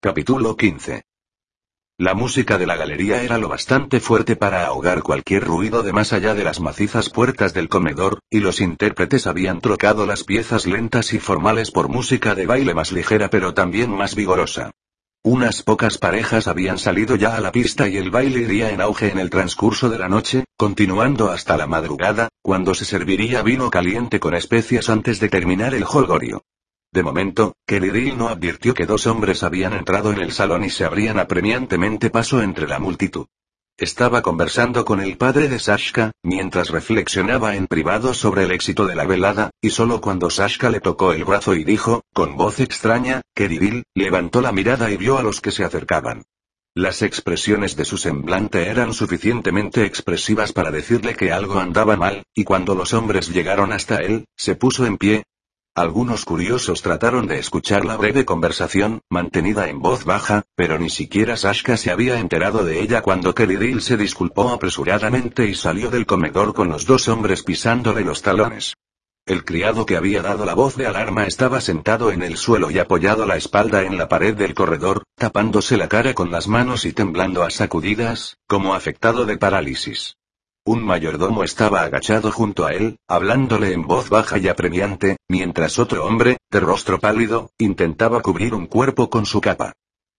Capítulo 15. La música de la galería era lo bastante fuerte para ahogar cualquier ruido de más allá de las macizas puertas del comedor, y los intérpretes habían trocado las piezas lentas y formales por música de baile más ligera pero también más vigorosa. Unas pocas parejas habían salido ya a la pista y el baile iría en auge en el transcurso de la noche, continuando hasta la madrugada, cuando se serviría vino caliente con especias antes de terminar el holgorio. De momento, Kelly no advirtió que dos hombres habían entrado en el salón y se abrían apremiantemente paso entre la multitud. Estaba conversando con el padre de Sashka, mientras reflexionaba en privado sobre el éxito de la velada, y solo cuando Sashka le tocó el brazo y dijo, con voz extraña, que levantó la mirada y vio a los que se acercaban. Las expresiones de su semblante eran suficientemente expresivas para decirle que algo andaba mal, y cuando los hombres llegaron hasta él, se puso en pie, algunos curiosos trataron de escuchar la breve conversación, mantenida en voz baja, pero ni siquiera Sashka se había enterado de ella cuando Kelly se disculpó apresuradamente y salió del comedor con los dos hombres pisándole los talones. El criado que había dado la voz de alarma estaba sentado en el suelo y apoyado la espalda en la pared del corredor, tapándose la cara con las manos y temblando a sacudidas, como afectado de parálisis. Un mayordomo estaba agachado junto a él, hablándole en voz baja y apremiante, mientras otro hombre, de rostro pálido, intentaba cubrir un cuerpo con su capa.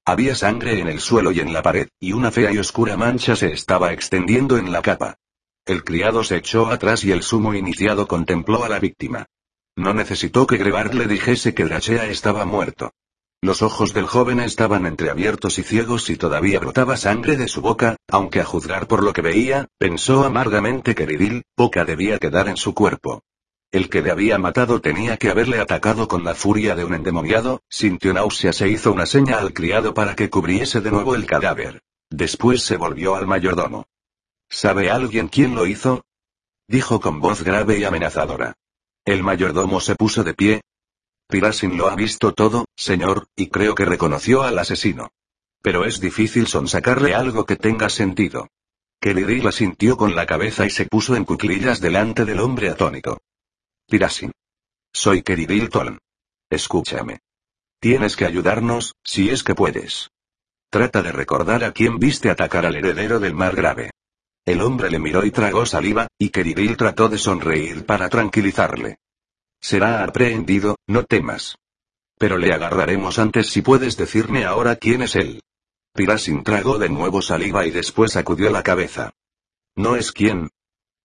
Había sangre en el suelo y en la pared, y una fea y oscura mancha se estaba extendiendo en la capa. El criado se echó atrás y el sumo iniciado contempló a la víctima. No necesitó que Grevard le dijese que Drachea estaba muerto. Los ojos del joven estaban entreabiertos y ciegos y todavía brotaba sangre de su boca, aunque a juzgar por lo que veía, pensó amargamente que Viril, poca debía quedar en su cuerpo. El que le había matado tenía que haberle atacado con la furia de un endemoniado, sintió náuseas e hizo una seña al criado para que cubriese de nuevo el cadáver. Después se volvió al mayordomo. ¿Sabe alguien quién lo hizo? Dijo con voz grave y amenazadora. El mayordomo se puso de pie, Pirasin lo ha visto todo, señor, y creo que reconoció al asesino. Pero es difícil sonsacarle algo que tenga sentido. Kelly la sintió con la cabeza y se puso en cuclillas delante del hombre atónito. Pirasin. Soy Kelly Toln. Escúchame. Tienes que ayudarnos, si es que puedes. Trata de recordar a quién viste atacar al heredero del mar grave. El hombre le miró y tragó saliva, y Keridil trató de sonreír para tranquilizarle. Será aprehendido, no temas. Pero le agarraremos antes si puedes decirme ahora quién es él. Pirasin tragó de nuevo saliva y después sacudió la cabeza. ¿No es quién?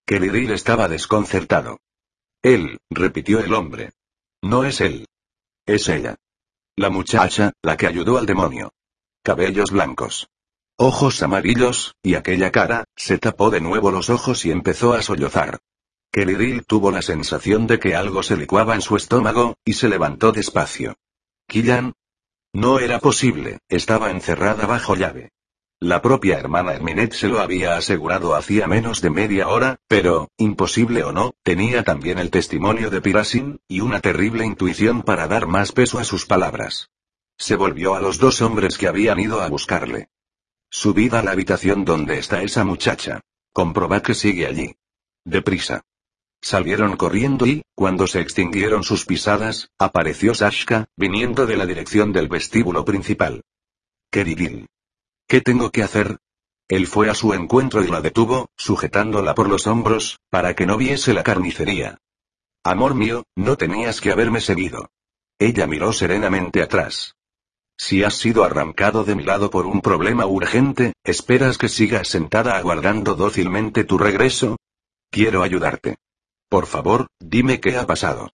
Keliril estaba desconcertado. Él, repitió el hombre. No es él. Es ella. La muchacha, la que ayudó al demonio. Cabellos blancos. Ojos amarillos, y aquella cara, se tapó de nuevo los ojos y empezó a sollozar. Kelly tuvo la sensación de que algo se licuaba en su estómago, y se levantó despacio. ¿Killan? No era posible, estaba encerrada bajo llave. La propia hermana Herminet se lo había asegurado hacía menos de media hora, pero, imposible o no, tenía también el testimonio de Pirasin, y una terrible intuición para dar más peso a sus palabras. Se volvió a los dos hombres que habían ido a buscarle. Subid a la habitación donde está esa muchacha. Comprobad que sigue allí. Deprisa. Salieron corriendo y, cuando se extinguieron sus pisadas, apareció Sashka, viniendo de la dirección del vestíbulo principal. Keridil. ¿Qué tengo que hacer? Él fue a su encuentro y la detuvo, sujetándola por los hombros, para que no viese la carnicería. Amor mío, no tenías que haberme seguido. Ella miró serenamente atrás. Si has sido arrancado de mi lado por un problema urgente, ¿esperas que sigas sentada aguardando dócilmente tu regreso? Quiero ayudarte. Por favor, dime qué ha pasado.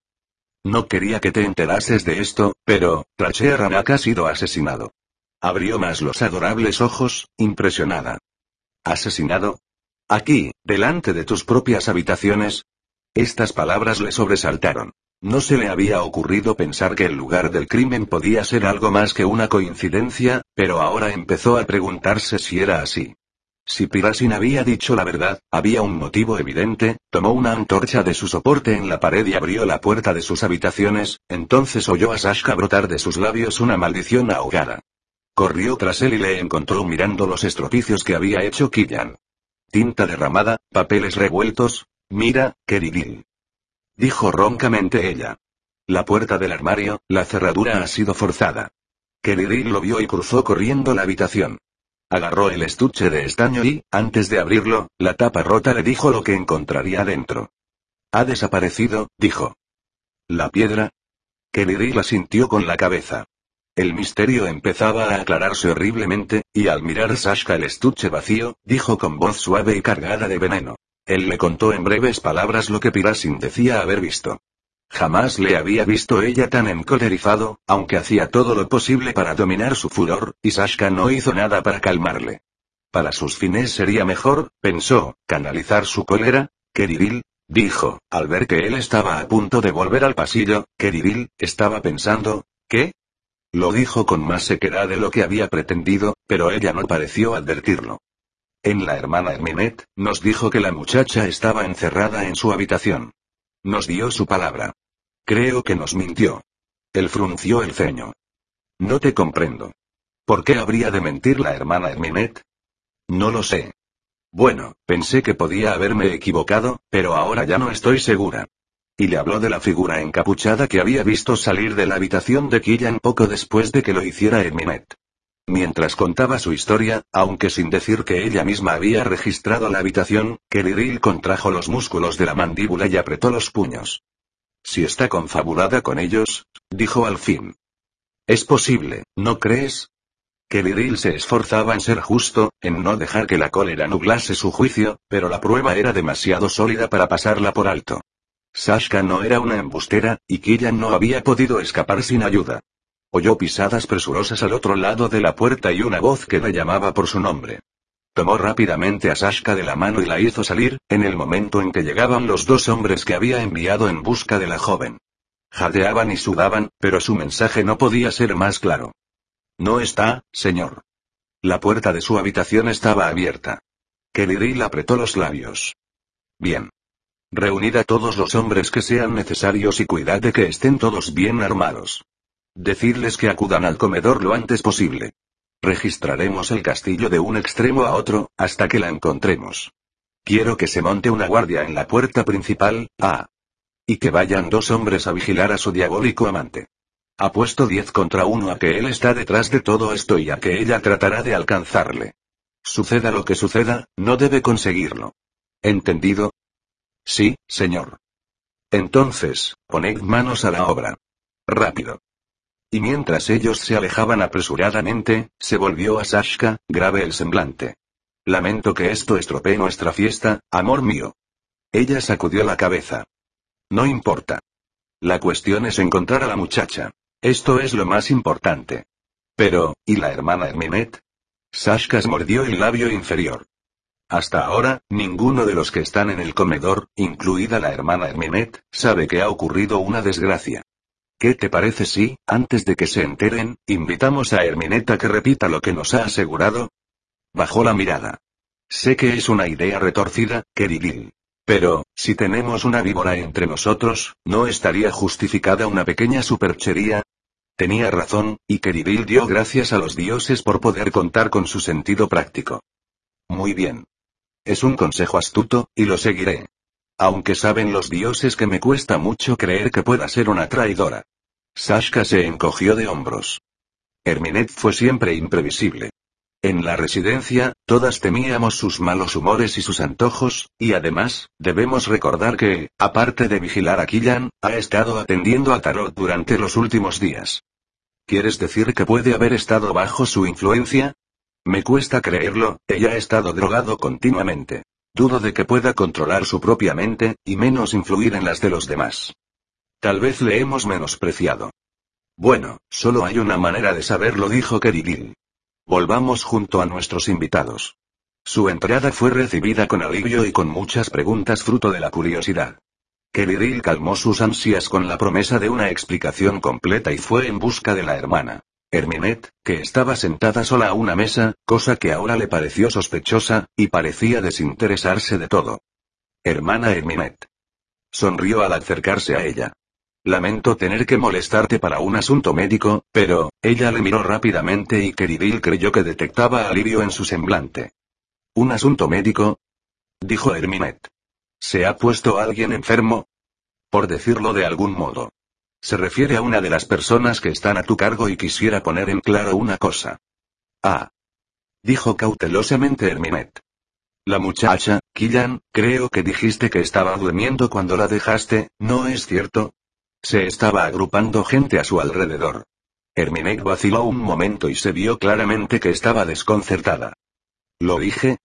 No quería que te enterases de esto, pero, Trachea Ramak ha sido asesinado. Abrió más los adorables ojos, impresionada. ¿Asesinado? Aquí, delante de tus propias habitaciones. Estas palabras le sobresaltaron. No se le había ocurrido pensar que el lugar del crimen podía ser algo más que una coincidencia, pero ahora empezó a preguntarse si era así. Si Pirasin había dicho la verdad, había un motivo evidente, tomó una antorcha de su soporte en la pared y abrió la puerta de sus habitaciones, entonces oyó a Sashka brotar de sus labios una maldición ahogada. Corrió tras él y le encontró mirando los estropicios que había hecho Killian. Tinta derramada, papeles revueltos, mira, queridil. Dijo roncamente ella. La puerta del armario, la cerradura ha sido forzada. Keridil lo vio y cruzó corriendo la habitación. Agarró el estuche de estaño y, antes de abrirlo, la tapa rota le dijo lo que encontraría dentro. Ha desaparecido, dijo. ¿La piedra? Kelly la sintió con la cabeza. El misterio empezaba a aclararse horriblemente, y al mirar Sashka el estuche vacío, dijo con voz suave y cargada de veneno. Él le contó en breves palabras lo que Pirasin decía haber visto. Jamás le había visto ella tan encolerizado, aunque hacía todo lo posible para dominar su furor, y Sashka no hizo nada para calmarle. Para sus fines sería mejor, pensó, canalizar su cólera, Keriril, dijo, al ver que él estaba a punto de volver al pasillo, Keriril, estaba pensando, ¿qué? Lo dijo con más sequedad de lo que había pretendido, pero ella no pareció advertirlo. En la hermana Herminet, nos dijo que la muchacha estaba encerrada en su habitación. Nos dio su palabra. Creo que nos mintió. Él frunció el ceño. No te comprendo. ¿Por qué habría de mentir la hermana Herminet? No lo sé. Bueno, pensé que podía haberme equivocado, pero ahora ya no estoy segura. Y le habló de la figura encapuchada que había visto salir de la habitación de Killian poco después de que lo hiciera Herminet. Mientras contaba su historia, aunque sin decir que ella misma había registrado la habitación, Keriril contrajo los músculos de la mandíbula y apretó los puños. Si está confabulada con ellos, dijo al fin. Es posible, ¿no crees? Keriril se esforzaba en ser justo, en no dejar que la cólera nublase su juicio, pero la prueba era demasiado sólida para pasarla por alto. Sashka no era una embustera, y Killian no había podido escapar sin ayuda. Oyó pisadas presurosas al otro lado de la puerta y una voz que le llamaba por su nombre. Tomó rápidamente a Sashka de la mano y la hizo salir, en el momento en que llegaban los dos hombres que había enviado en busca de la joven. Jadeaban y sudaban, pero su mensaje no podía ser más claro. No está, señor. La puerta de su habitación estaba abierta. Kelly apretó los labios. Bien. Reunid a todos los hombres que sean necesarios y cuidad de que estén todos bien armados. Decidles que acudan al comedor lo antes posible. Registraremos el castillo de un extremo a otro, hasta que la encontremos. Quiero que se monte una guardia en la puerta principal, ah. Y que vayan dos hombres a vigilar a su diabólico amante. Apuesto diez contra uno a que él está detrás de todo esto y a que ella tratará de alcanzarle. Suceda lo que suceda, no debe conseguirlo. ¿Entendido? Sí, señor. Entonces, poned manos a la obra. Rápido. Y mientras ellos se alejaban apresuradamente, se volvió a Sashka, grave el semblante. Lamento que esto estropee nuestra fiesta, amor mío. Ella sacudió la cabeza. No importa. La cuestión es encontrar a la muchacha. Esto es lo más importante. Pero, ¿y la hermana Herminet? Sashka mordió el labio inferior. Hasta ahora, ninguno de los que están en el comedor, incluida la hermana Herminet, sabe que ha ocurrido una desgracia. ¿Qué te parece si, antes de que se enteren, invitamos a Hermineta que repita lo que nos ha asegurado? Bajó la mirada. Sé que es una idea retorcida, queridil. Pero, si tenemos una víbora entre nosotros, ¿no estaría justificada una pequeña superchería? Tenía razón, y Keridil dio gracias a los dioses por poder contar con su sentido práctico. Muy bien. Es un consejo astuto, y lo seguiré. Aunque saben los dioses que me cuesta mucho creer que pueda ser una traidora. Sashka se encogió de hombros. Herminet fue siempre imprevisible. En la residencia, todas temíamos sus malos humores y sus antojos, y además, debemos recordar que, aparte de vigilar a Killan, ha estado atendiendo a Tarot durante los últimos días. ¿Quieres decir que puede haber estado bajo su influencia? Me cuesta creerlo, ella ha estado drogado continuamente. Dudo de que pueda controlar su propia mente, y menos influir en las de los demás. Tal vez le hemos menospreciado. Bueno, solo hay una manera de saberlo, dijo Keridil. Volvamos junto a nuestros invitados. Su entrada fue recibida con alivio y con muchas preguntas fruto de la curiosidad. Keriril calmó sus ansias con la promesa de una explicación completa y fue en busca de la hermana. Herminet, que estaba sentada sola a una mesa, cosa que ahora le pareció sospechosa, y parecía desinteresarse de todo. Hermana Herminet. Sonrió al acercarse a ella. Lamento tener que molestarte para un asunto médico, pero, ella le miró rápidamente y Keridil creyó que detectaba alivio en su semblante. ¿Un asunto médico? Dijo Herminet. ¿Se ha puesto alguien enfermo? Por decirlo de algún modo. Se refiere a una de las personas que están a tu cargo y quisiera poner en claro una cosa. Ah. Dijo cautelosamente Herminet. La muchacha, Killan, creo que dijiste que estaba durmiendo cuando la dejaste, ¿no es cierto? Se estaba agrupando gente a su alrededor. Herminet vaciló un momento y se vio claramente que estaba desconcertada. ¿Lo dije?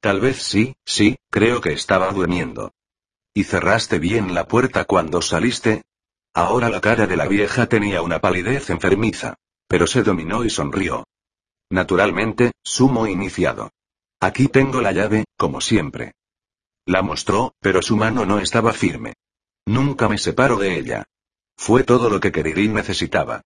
Tal vez sí, sí, creo que estaba durmiendo. ¿Y cerraste bien la puerta cuando saliste? Ahora la cara de la vieja tenía una palidez enfermiza. Pero se dominó y sonrió. Naturalmente, sumo iniciado. Aquí tengo la llave, como siempre. La mostró, pero su mano no estaba firme. Nunca me separo de ella. Fue todo lo que Keririn necesitaba.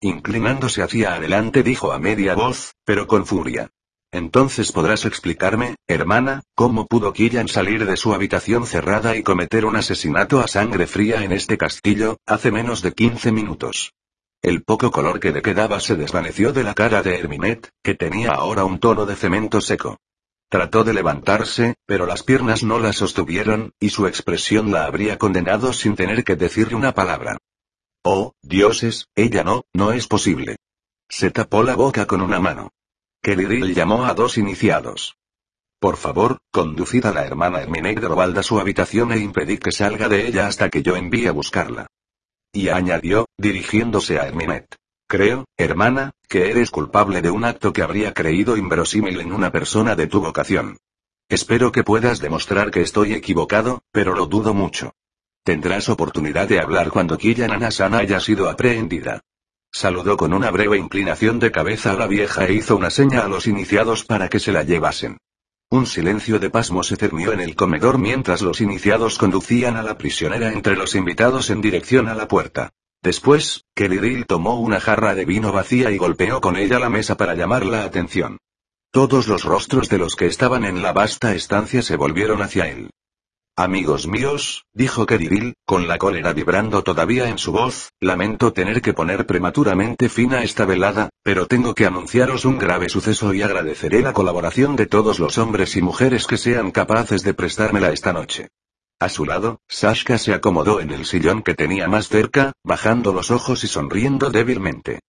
Inclinándose hacia adelante dijo a media voz, pero con furia. Entonces podrás explicarme, hermana, cómo pudo Killian salir de su habitación cerrada y cometer un asesinato a sangre fría en este castillo, hace menos de 15 minutos. El poco color que le quedaba se desvaneció de la cara de Herminet, que tenía ahora un tono de cemento seco. Trató de levantarse, pero las piernas no la sostuvieron, y su expresión la habría condenado sin tener que decirle una palabra. Oh, dioses, ella no, no es posible. Se tapó la boca con una mano. Kelly llamó a dos iniciados. Por favor, conducid a la hermana Hermine de a su habitación e impedid que salga de ella hasta que yo envíe a buscarla. Y añadió, dirigiéndose a Herminet. Creo, hermana, que eres culpable de un acto que habría creído inverosímil en una persona de tu vocación. Espero que puedas demostrar que estoy equivocado, pero lo dudo mucho. Tendrás oportunidad de hablar cuando Killian Anasan haya sido aprehendida. Saludó con una breve inclinación de cabeza a la vieja e hizo una seña a los iniciados para que se la llevasen. Un silencio de pasmo se cernió en el comedor mientras los iniciados conducían a la prisionera entre los invitados en dirección a la puerta. Después, Kelly tomó una jarra de vino vacía y golpeó con ella la mesa para llamar la atención. Todos los rostros de los que estaban en la vasta estancia se volvieron hacia él. Amigos míos, dijo Kediril, con la cólera vibrando todavía en su voz, lamento tener que poner prematuramente fin a esta velada, pero tengo que anunciaros un grave suceso y agradeceré la colaboración de todos los hombres y mujeres que sean capaces de prestármela esta noche. A su lado, Sashka se acomodó en el sillón que tenía más cerca, bajando los ojos y sonriendo débilmente.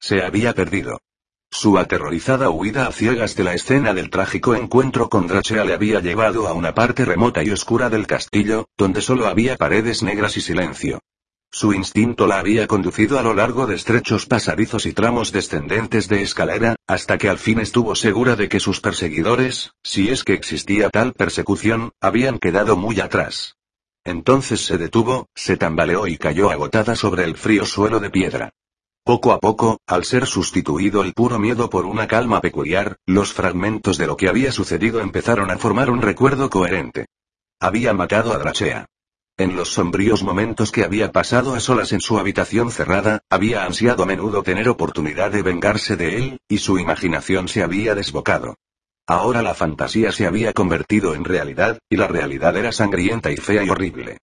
Se había perdido. Su aterrorizada huida a ciegas de la escena del trágico encuentro con Drachea le había llevado a una parte remota y oscura del castillo, donde solo había paredes negras y silencio. Su instinto la había conducido a lo largo de estrechos pasadizos y tramos descendentes de escalera, hasta que al fin estuvo segura de que sus perseguidores, si es que existía tal persecución, habían quedado muy atrás. Entonces se detuvo, se tambaleó y cayó agotada sobre el frío suelo de piedra. Poco a poco, al ser sustituido el puro miedo por una calma peculiar, los fragmentos de lo que había sucedido empezaron a formar un recuerdo coherente. Había matado a Drachea. En los sombríos momentos que había pasado a solas en su habitación cerrada, había ansiado a menudo tener oportunidad de vengarse de él, y su imaginación se había desbocado. Ahora la fantasía se había convertido en realidad, y la realidad era sangrienta y fea y horrible.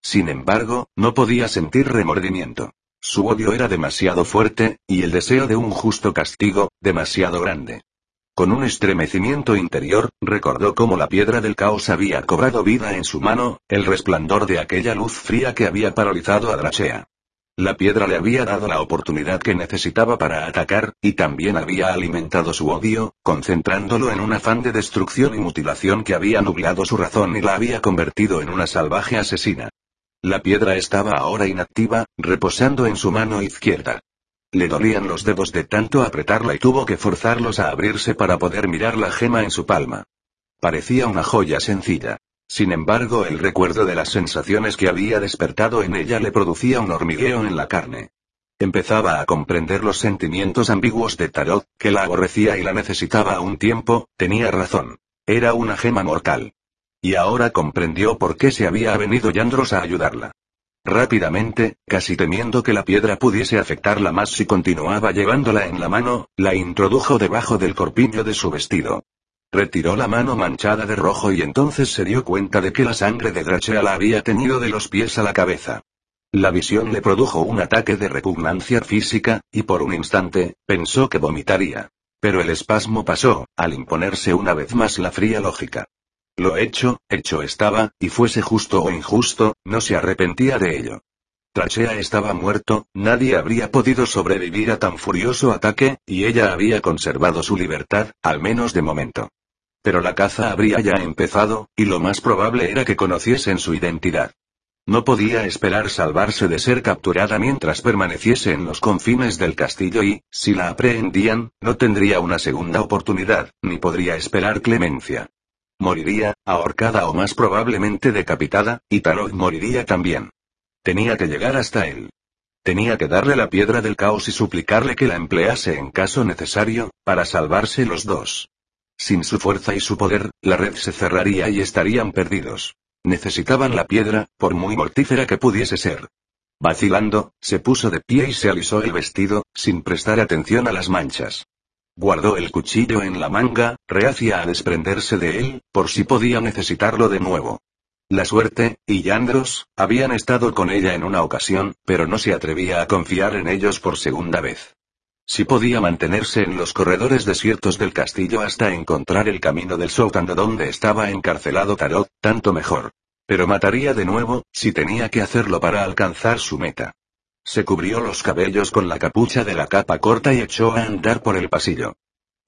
Sin embargo, no podía sentir remordimiento. Su odio era demasiado fuerte, y el deseo de un justo castigo, demasiado grande. Con un estremecimiento interior, recordó cómo la piedra del caos había cobrado vida en su mano, el resplandor de aquella luz fría que había paralizado a Drachea. La piedra le había dado la oportunidad que necesitaba para atacar, y también había alimentado su odio, concentrándolo en un afán de destrucción y mutilación que había nublado su razón y la había convertido en una salvaje asesina. La piedra estaba ahora inactiva, reposando en su mano izquierda. Le dolían los dedos de tanto apretarla y tuvo que forzarlos a abrirse para poder mirar la gema en su palma. Parecía una joya sencilla. Sin embargo, el recuerdo de las sensaciones que había despertado en ella le producía un hormigueo en la carne. Empezaba a comprender los sentimientos ambiguos de Tarot, que la aborrecía y la necesitaba a un tiempo, tenía razón. Era una gema mortal. Y ahora comprendió por qué se había venido Yandros a ayudarla. Rápidamente, casi temiendo que la piedra pudiese afectarla más si continuaba llevándola en la mano, la introdujo debajo del corpiño de su vestido. Retiró la mano manchada de rojo y entonces se dio cuenta de que la sangre de Drachea la había tenido de los pies a la cabeza. La visión le produjo un ataque de repugnancia física, y por un instante, pensó que vomitaría. Pero el espasmo pasó, al imponerse una vez más la fría lógica. Lo hecho, hecho estaba, y fuese justo o injusto, no se arrepentía de ello. Trachea estaba muerto, nadie habría podido sobrevivir a tan furioso ataque, y ella había conservado su libertad, al menos de momento. Pero la caza habría ya empezado, y lo más probable era que conociesen su identidad. No podía esperar salvarse de ser capturada mientras permaneciese en los confines del castillo y, si la aprehendían, no tendría una segunda oportunidad, ni podría esperar clemencia. Moriría, ahorcada o más probablemente decapitada, y Tarot moriría también. Tenía que llegar hasta él. Tenía que darle la piedra del caos y suplicarle que la emplease en caso necesario, para salvarse los dos. Sin su fuerza y su poder, la red se cerraría y estarían perdidos. Necesitaban la piedra, por muy mortífera que pudiese ser. Vacilando, se puso de pie y se alisó el vestido, sin prestar atención a las manchas. Guardó el cuchillo en la manga, reacia a desprenderse de él, por si podía necesitarlo de nuevo. La suerte, y Yandros, habían estado con ella en una ocasión, pero no se atrevía a confiar en ellos por segunda vez. Si podía mantenerse en los corredores desiertos del castillo hasta encontrar el camino del sótano donde estaba encarcelado Tarot, tanto mejor. Pero mataría de nuevo, si tenía que hacerlo para alcanzar su meta. Se cubrió los cabellos con la capucha de la capa corta y echó a andar por el pasillo.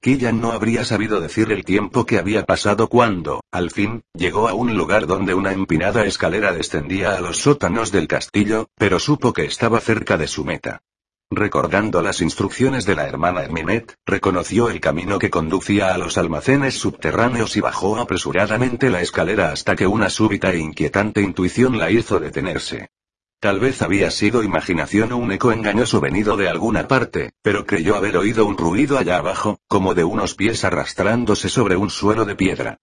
Killian no habría sabido decir el tiempo que había pasado cuando, al fin, llegó a un lugar donde una empinada escalera descendía a los sótanos del castillo, pero supo que estaba cerca de su meta. Recordando las instrucciones de la hermana Herminet, reconoció el camino que conducía a los almacenes subterráneos y bajó apresuradamente la escalera hasta que una súbita e inquietante intuición la hizo detenerse. Tal vez había sido imaginación o un eco engañoso venido de alguna parte, pero creyó haber oído un ruido allá abajo, como de unos pies arrastrándose sobre un suelo de piedra.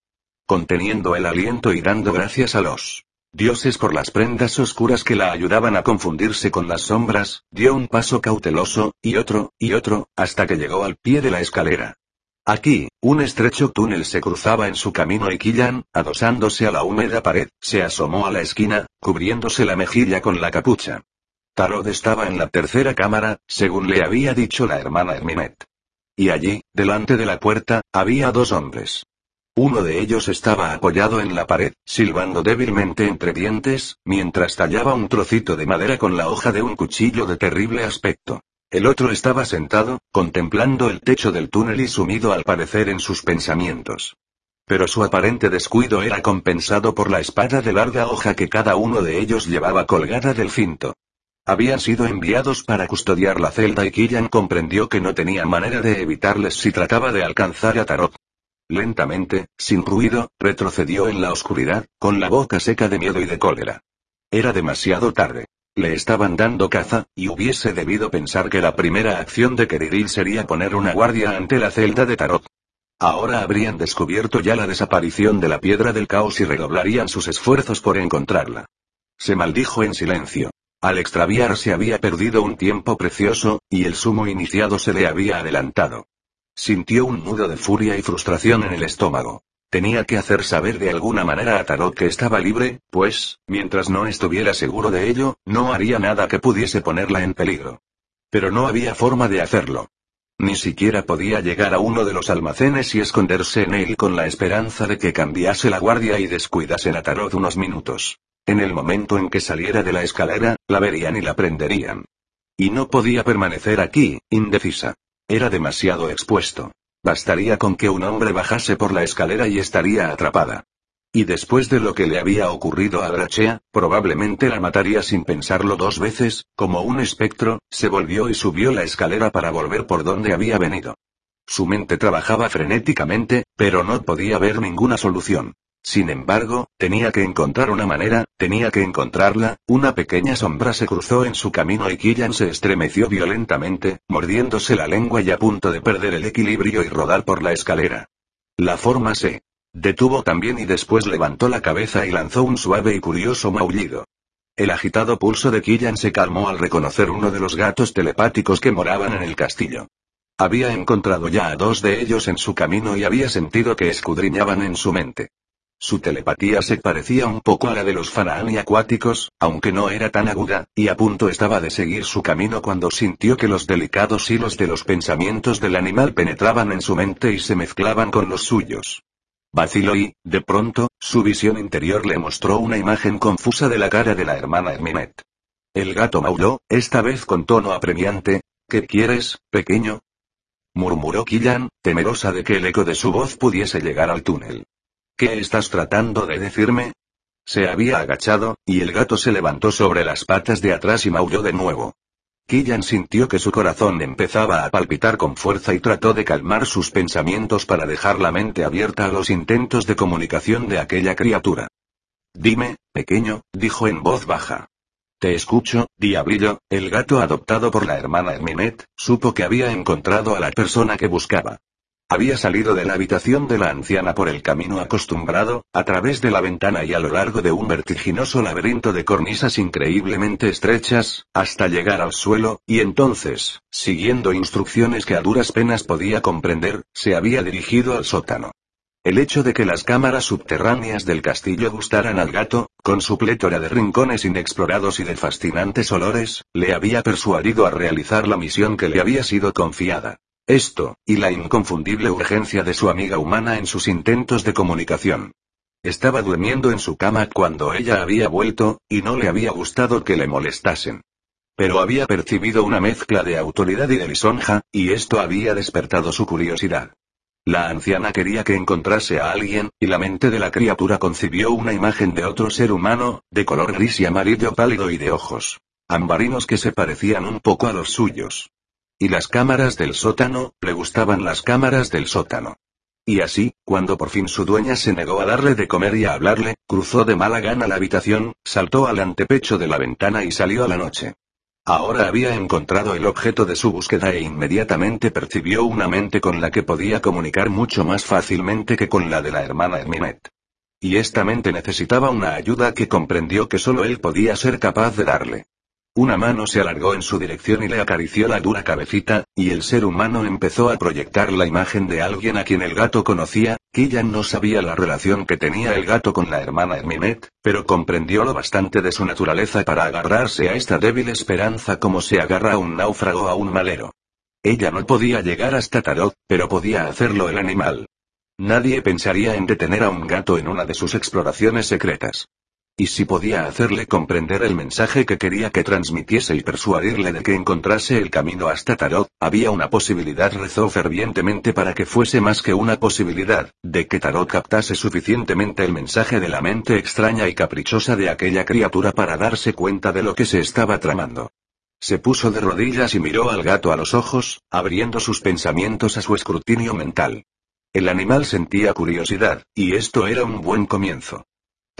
Conteniendo el aliento y dando gracias a los dioses por las prendas oscuras que la ayudaban a confundirse con las sombras, dio un paso cauteloso, y otro, y otro, hasta que llegó al pie de la escalera. Aquí, un estrecho túnel se cruzaba en su camino y Killan, adosándose a la húmeda pared, se asomó a la esquina, cubriéndose la mejilla con la capucha. Tarot estaba en la tercera cámara, según le había dicho la hermana Herminet. Y allí, delante de la puerta, había dos hombres. Uno de ellos estaba apoyado en la pared, silbando débilmente entre dientes, mientras tallaba un trocito de madera con la hoja de un cuchillo de terrible aspecto. El otro estaba sentado, contemplando el techo del túnel y sumido al parecer en sus pensamientos. Pero su aparente descuido era compensado por la espada de larga hoja que cada uno de ellos llevaba colgada del cinto. Habían sido enviados para custodiar la celda y Killian comprendió que no tenía manera de evitarles si trataba de alcanzar a Tarot. Lentamente, sin ruido, retrocedió en la oscuridad, con la boca seca de miedo y de cólera. Era demasiado tarde. Le estaban dando caza, y hubiese debido pensar que la primera acción de Keriril sería poner una guardia ante la celda de Tarot. Ahora habrían descubierto ya la desaparición de la piedra del caos y redoblarían sus esfuerzos por encontrarla. Se maldijo en silencio. Al extraviarse había perdido un tiempo precioso, y el sumo iniciado se le había adelantado. Sintió un nudo de furia y frustración en el estómago. Tenía que hacer saber de alguna manera a Tarot que estaba libre, pues, mientras no estuviera seguro de ello, no haría nada que pudiese ponerla en peligro. Pero no había forma de hacerlo. Ni siquiera podía llegar a uno de los almacenes y esconderse en él con la esperanza de que cambiase la guardia y descuidasen a Tarot unos minutos. En el momento en que saliera de la escalera, la verían y la prenderían. Y no podía permanecer aquí, indecisa. Era demasiado expuesto. Bastaría con que un hombre bajase por la escalera y estaría atrapada. Y después de lo que le había ocurrido a Drachea, probablemente la mataría sin pensarlo dos veces, como un espectro, se volvió y subió la escalera para volver por donde había venido. Su mente trabajaba frenéticamente, pero no podía ver ninguna solución. Sin embargo, tenía que encontrar una manera, tenía que encontrarla, una pequeña sombra se cruzó en su camino y Killian se estremeció violentamente, mordiéndose la lengua y a punto de perder el equilibrio y rodar por la escalera. La forma se detuvo también y después levantó la cabeza y lanzó un suave y curioso maullido. El agitado pulso de Killan se calmó al reconocer uno de los gatos telepáticos que moraban en el castillo. Había encontrado ya a dos de ellos en su camino y había sentido que escudriñaban en su mente. Su telepatía se parecía un poco a la de los faraón acuáticos, aunque no era tan aguda, y a punto estaba de seguir su camino cuando sintió que los delicados hilos de los pensamientos del animal penetraban en su mente y se mezclaban con los suyos. Vaciló y, de pronto, su visión interior le mostró una imagen confusa de la cara de la hermana Herminet. El gato maulló, esta vez con tono apremiante. ¿Qué quieres, pequeño? murmuró Killan, temerosa de que el eco de su voz pudiese llegar al túnel. ¿Qué estás tratando de decirme? Se había agachado, y el gato se levantó sobre las patas de atrás y maulló de nuevo. Killan sintió que su corazón empezaba a palpitar con fuerza y trató de calmar sus pensamientos para dejar la mente abierta a los intentos de comunicación de aquella criatura. Dime, pequeño, dijo en voz baja. Te escucho, diablillo, el gato adoptado por la hermana Herminet, supo que había encontrado a la persona que buscaba. Había salido de la habitación de la anciana por el camino acostumbrado, a través de la ventana y a lo largo de un vertiginoso laberinto de cornisas increíblemente estrechas, hasta llegar al suelo, y entonces, siguiendo instrucciones que a duras penas podía comprender, se había dirigido al sótano. El hecho de que las cámaras subterráneas del castillo gustaran al gato, con su plétora de rincones inexplorados y de fascinantes olores, le había persuadido a realizar la misión que le había sido confiada. Esto, y la inconfundible urgencia de su amiga humana en sus intentos de comunicación. Estaba durmiendo en su cama cuando ella había vuelto, y no le había gustado que le molestasen. Pero había percibido una mezcla de autoridad y de lisonja, y esto había despertado su curiosidad. La anciana quería que encontrase a alguien, y la mente de la criatura concibió una imagen de otro ser humano, de color gris y amarillo pálido y de ojos ambarinos que se parecían un poco a los suyos. Y las cámaras del sótano, le gustaban las cámaras del sótano. Y así, cuando por fin su dueña se negó a darle de comer y a hablarle, cruzó de mala gana la habitación, saltó al antepecho de la ventana y salió a la noche. Ahora había encontrado el objeto de su búsqueda e inmediatamente percibió una mente con la que podía comunicar mucho más fácilmente que con la de la hermana Herminet. Y esta mente necesitaba una ayuda que comprendió que solo él podía ser capaz de darle. Una mano se alargó en su dirección y le acarició la dura cabecita, y el ser humano empezó a proyectar la imagen de alguien a quien el gato conocía, Killan no sabía la relación que tenía el gato con la hermana Herminet, pero comprendió lo bastante de su naturaleza para agarrarse a esta débil esperanza como se agarra a un náufrago a un malero. Ella no podía llegar hasta Tarot, pero podía hacerlo el animal. Nadie pensaría en detener a un gato en una de sus exploraciones secretas. Y si podía hacerle comprender el mensaje que quería que transmitiese y persuadirle de que encontrase el camino hasta Tarot, había una posibilidad, rezó fervientemente para que fuese más que una posibilidad, de que Tarot captase suficientemente el mensaje de la mente extraña y caprichosa de aquella criatura para darse cuenta de lo que se estaba tramando. Se puso de rodillas y miró al gato a los ojos, abriendo sus pensamientos a su escrutinio mental. El animal sentía curiosidad, y esto era un buen comienzo.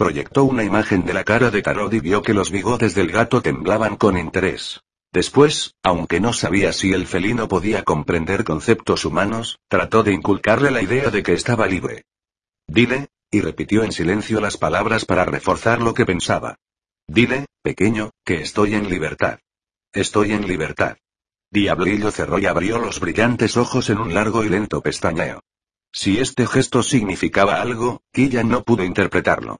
Proyectó una imagen de la cara de Tarot y vio que los bigotes del gato temblaban con interés. Después, aunque no sabía si el felino podía comprender conceptos humanos, trató de inculcarle la idea de que estaba libre. Dile, y repitió en silencio las palabras para reforzar lo que pensaba. Dile, pequeño, que estoy en libertad. Estoy en libertad. Diablillo cerró y abrió los brillantes ojos en un largo y lento pestañeo. Si este gesto significaba algo, Killa no pudo interpretarlo.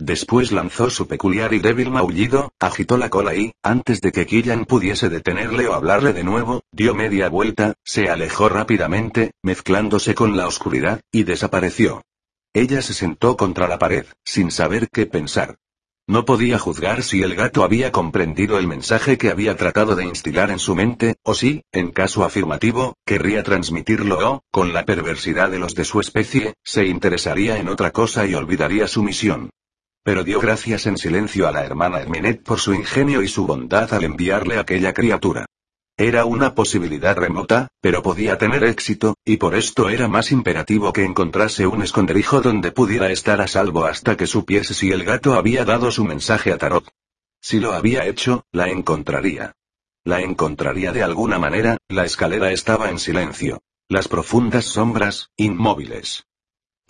Después lanzó su peculiar y débil maullido, agitó la cola y, antes de que Killan pudiese detenerle o hablarle de nuevo, dio media vuelta, se alejó rápidamente, mezclándose con la oscuridad, y desapareció. Ella se sentó contra la pared, sin saber qué pensar. No podía juzgar si el gato había comprendido el mensaje que había tratado de instilar en su mente, o si, en caso afirmativo, querría transmitirlo o, con la perversidad de los de su especie, se interesaría en otra cosa y olvidaría su misión. Pero dio gracias en silencio a la hermana Herminet por su ingenio y su bondad al enviarle aquella criatura. Era una posibilidad remota, pero podía tener éxito, y por esto era más imperativo que encontrase un esconderijo donde pudiera estar a salvo hasta que supiese si el gato había dado su mensaje a Tarot. Si lo había hecho, la encontraría. La encontraría de alguna manera, la escalera estaba en silencio. Las profundas sombras, inmóviles.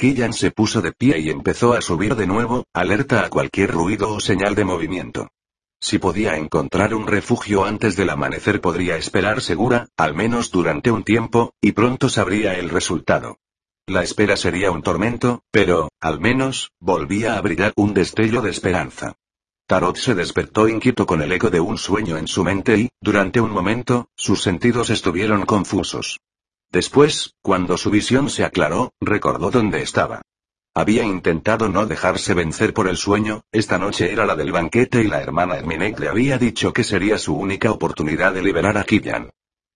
Killian se puso de pie y empezó a subir de nuevo, alerta a cualquier ruido o señal de movimiento. Si podía encontrar un refugio antes del amanecer podría esperar segura, al menos durante un tiempo, y pronto sabría el resultado. La espera sería un tormento, pero, al menos, volvía a brillar un destello de esperanza. Tarot se despertó inquieto con el eco de un sueño en su mente y, durante un momento, sus sentidos estuvieron confusos. Después, cuando su visión se aclaró, recordó dónde estaba. Había intentado no dejarse vencer por el sueño, esta noche era la del banquete y la hermana Herminek le había dicho que sería su única oportunidad de liberar a Killian.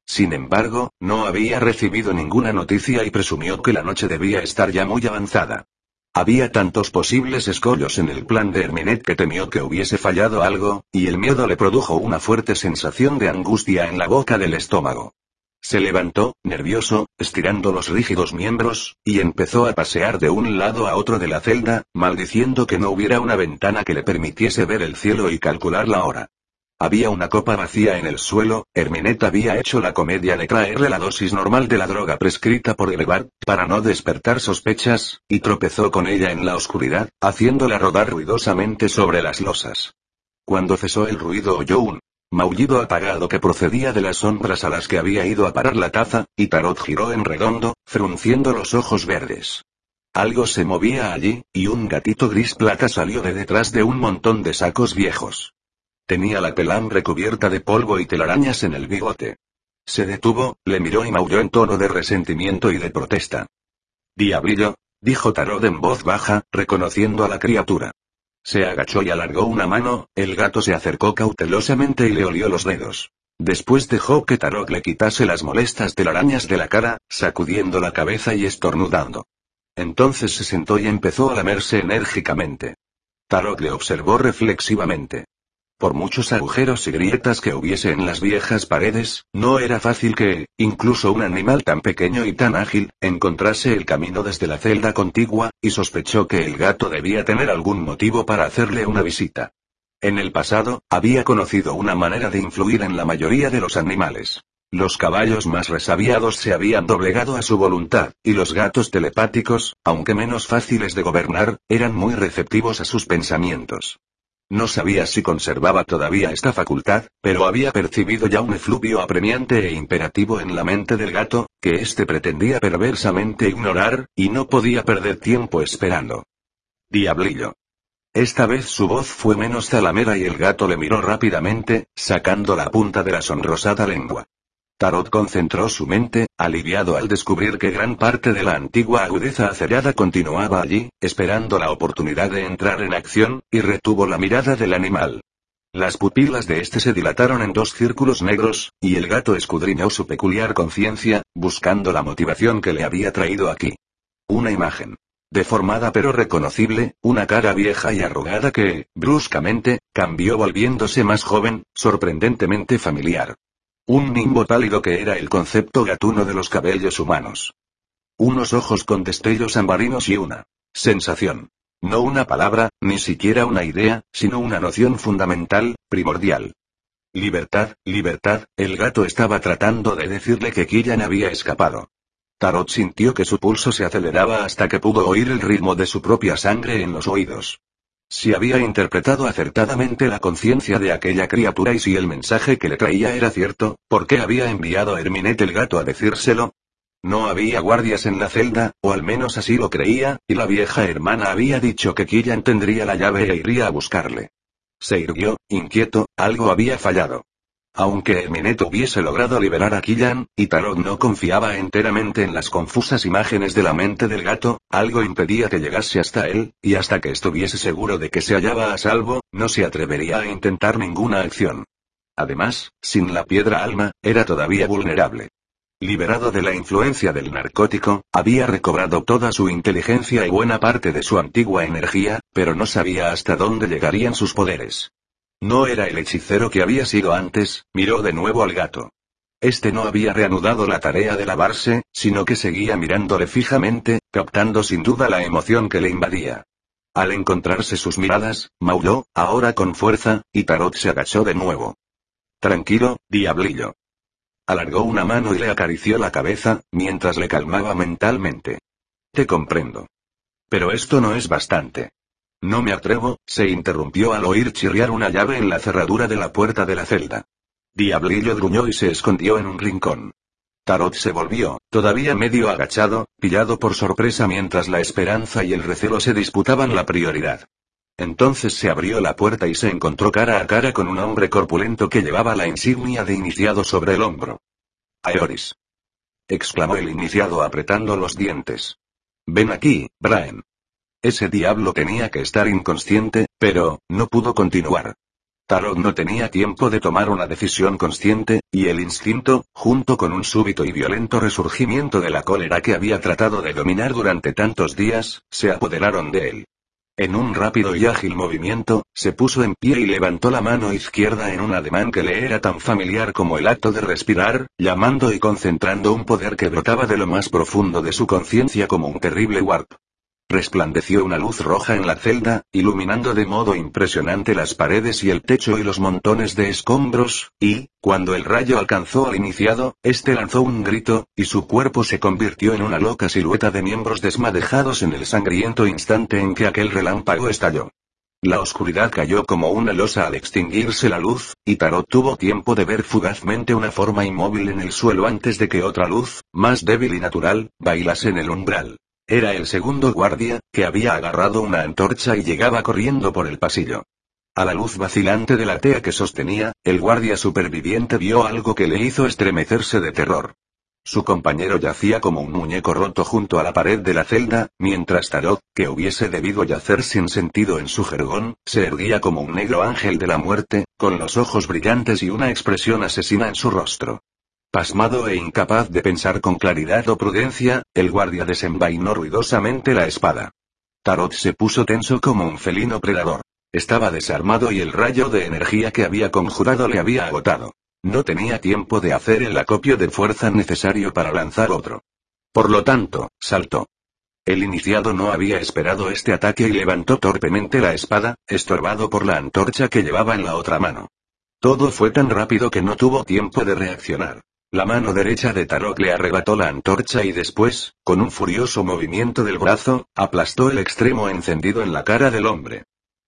Sin embargo, no había recibido ninguna noticia y presumió que la noche debía estar ya muy avanzada. Había tantos posibles escollos en el plan de Herminet que temió que hubiese fallado algo, y el miedo le produjo una fuerte sensación de angustia en la boca del estómago. Se levantó, nervioso, estirando los rígidos miembros, y empezó a pasear de un lado a otro de la celda, maldiciendo que no hubiera una ventana que le permitiese ver el cielo y calcular la hora. Había una copa vacía en el suelo, Herminet había hecho la comedia de traerle la dosis normal de la droga prescrita por Elebart, para no despertar sospechas, y tropezó con ella en la oscuridad, haciéndola rodar ruidosamente sobre las losas. Cuando cesó el ruido oyó un maullido apagado que procedía de las sombras a las que había ido a parar la taza, y Tarot giró en redondo, frunciendo los ojos verdes. Algo se movía allí, y un gatito gris plata salió de detrás de un montón de sacos viejos. Tenía la pelambre cubierta de polvo y telarañas en el bigote. Se detuvo, le miró y maulló en tono de resentimiento y de protesta. Diablillo, dijo Tarot en voz baja, reconociendo a la criatura. Se agachó y alargó una mano, el gato se acercó cautelosamente y le olió los dedos. Después dejó que Tarok le quitase las molestas telarañas de la cara, sacudiendo la cabeza y estornudando. Entonces se sentó y empezó a lamerse enérgicamente. Tarok le observó reflexivamente. Por muchos agujeros y grietas que hubiese en las viejas paredes, no era fácil que, incluso un animal tan pequeño y tan ágil, encontrase el camino desde la celda contigua, y sospechó que el gato debía tener algún motivo para hacerle una visita. En el pasado, había conocido una manera de influir en la mayoría de los animales. Los caballos más resabiados se habían doblegado a su voluntad, y los gatos telepáticos, aunque menos fáciles de gobernar, eran muy receptivos a sus pensamientos. No sabía si conservaba todavía esta facultad, pero había percibido ya un efluvio apremiante e imperativo en la mente del gato, que éste pretendía perversamente ignorar, y no podía perder tiempo esperando. Diablillo. Esta vez su voz fue menos zalamera y el gato le miró rápidamente, sacando la punta de la sonrosada lengua. Tarot concentró su mente, aliviado al descubrir que gran parte de la antigua agudeza acerada continuaba allí, esperando la oportunidad de entrar en acción, y retuvo la mirada del animal. Las pupilas de este se dilataron en dos círculos negros, y el gato escudriñó su peculiar conciencia, buscando la motivación que le había traído aquí. Una imagen. Deformada pero reconocible, una cara vieja y arrugada que, bruscamente, cambió volviéndose más joven, sorprendentemente familiar. Un nimbo pálido que era el concepto gatuno de los cabellos humanos. Unos ojos con destellos ambarinos y una sensación. No una palabra, ni siquiera una idea, sino una noción fundamental, primordial. Libertad, libertad, el gato estaba tratando de decirle que Killian había escapado. Tarot sintió que su pulso se aceleraba hasta que pudo oír el ritmo de su propia sangre en los oídos. Si había interpretado acertadamente la conciencia de aquella criatura y si el mensaje que le traía era cierto, ¿por qué había enviado a Herminet el gato a decírselo? No había guardias en la celda, o al menos así lo creía, y la vieja hermana había dicho que Killian tendría la llave e iría a buscarle. Se irguió, inquieto, algo había fallado. Aunque Herminet hubiese logrado liberar a Killan, y Tarot no confiaba enteramente en las confusas imágenes de la mente del gato, algo impedía que llegase hasta él, y hasta que estuviese seguro de que se hallaba a salvo, no se atrevería a intentar ninguna acción. Además, sin la piedra alma, era todavía vulnerable. Liberado de la influencia del narcótico, había recobrado toda su inteligencia y buena parte de su antigua energía, pero no sabía hasta dónde llegarían sus poderes. No era el hechicero que había sido antes, miró de nuevo al gato. Este no había reanudado la tarea de lavarse, sino que seguía mirándole fijamente, captando sin duda la emoción que le invadía. Al encontrarse sus miradas, maulló, ahora con fuerza, y Tarot se agachó de nuevo. Tranquilo, diablillo. Alargó una mano y le acarició la cabeza, mientras le calmaba mentalmente. Te comprendo. Pero esto no es bastante. No me atrevo, se interrumpió al oír chirriar una llave en la cerradura de la puerta de la celda. Diablillo gruñó y se escondió en un rincón. Tarot se volvió, todavía medio agachado, pillado por sorpresa mientras la esperanza y el recelo se disputaban la prioridad. Entonces se abrió la puerta y se encontró cara a cara con un hombre corpulento que llevaba la insignia de iniciado sobre el hombro. Aeoris. exclamó el iniciado apretando los dientes. Ven aquí, Brian. Ese diablo tenía que estar inconsciente, pero, no pudo continuar. Tarot no tenía tiempo de tomar una decisión consciente, y el instinto, junto con un súbito y violento resurgimiento de la cólera que había tratado de dominar durante tantos días, se apoderaron de él. En un rápido y ágil movimiento, se puso en pie y levantó la mano izquierda en un ademán que le era tan familiar como el acto de respirar, llamando y concentrando un poder que brotaba de lo más profundo de su conciencia como un terrible warp. Resplandeció una luz roja en la celda, iluminando de modo impresionante las paredes y el techo y los montones de escombros, y, cuando el rayo alcanzó al iniciado, este lanzó un grito, y su cuerpo se convirtió en una loca silueta de miembros desmadejados en el sangriento instante en que aquel relámpago estalló. La oscuridad cayó como una losa al extinguirse la luz, y Tarot tuvo tiempo de ver fugazmente una forma inmóvil en el suelo antes de que otra luz, más débil y natural, bailase en el umbral. Era el segundo guardia, que había agarrado una antorcha y llegaba corriendo por el pasillo. A la luz vacilante de la tea que sostenía, el guardia superviviente vio algo que le hizo estremecerse de terror. Su compañero yacía como un muñeco roto junto a la pared de la celda, mientras Tarot, que hubiese debido yacer sin sentido en su jergón, se erguía como un negro ángel de la muerte, con los ojos brillantes y una expresión asesina en su rostro. Pasmado e incapaz de pensar con claridad o prudencia, el guardia desenvainó ruidosamente la espada. Tarot se puso tenso como un felino predador. Estaba desarmado y el rayo de energía que había conjurado le había agotado. No tenía tiempo de hacer el acopio de fuerza necesario para lanzar otro. Por lo tanto, saltó. El iniciado no había esperado este ataque y levantó torpemente la espada, estorbado por la antorcha que llevaba en la otra mano. Todo fue tan rápido que no tuvo tiempo de reaccionar. La mano derecha de Tarok le arrebató la antorcha y después, con un furioso movimiento del brazo, aplastó el extremo encendido en la cara del hombre.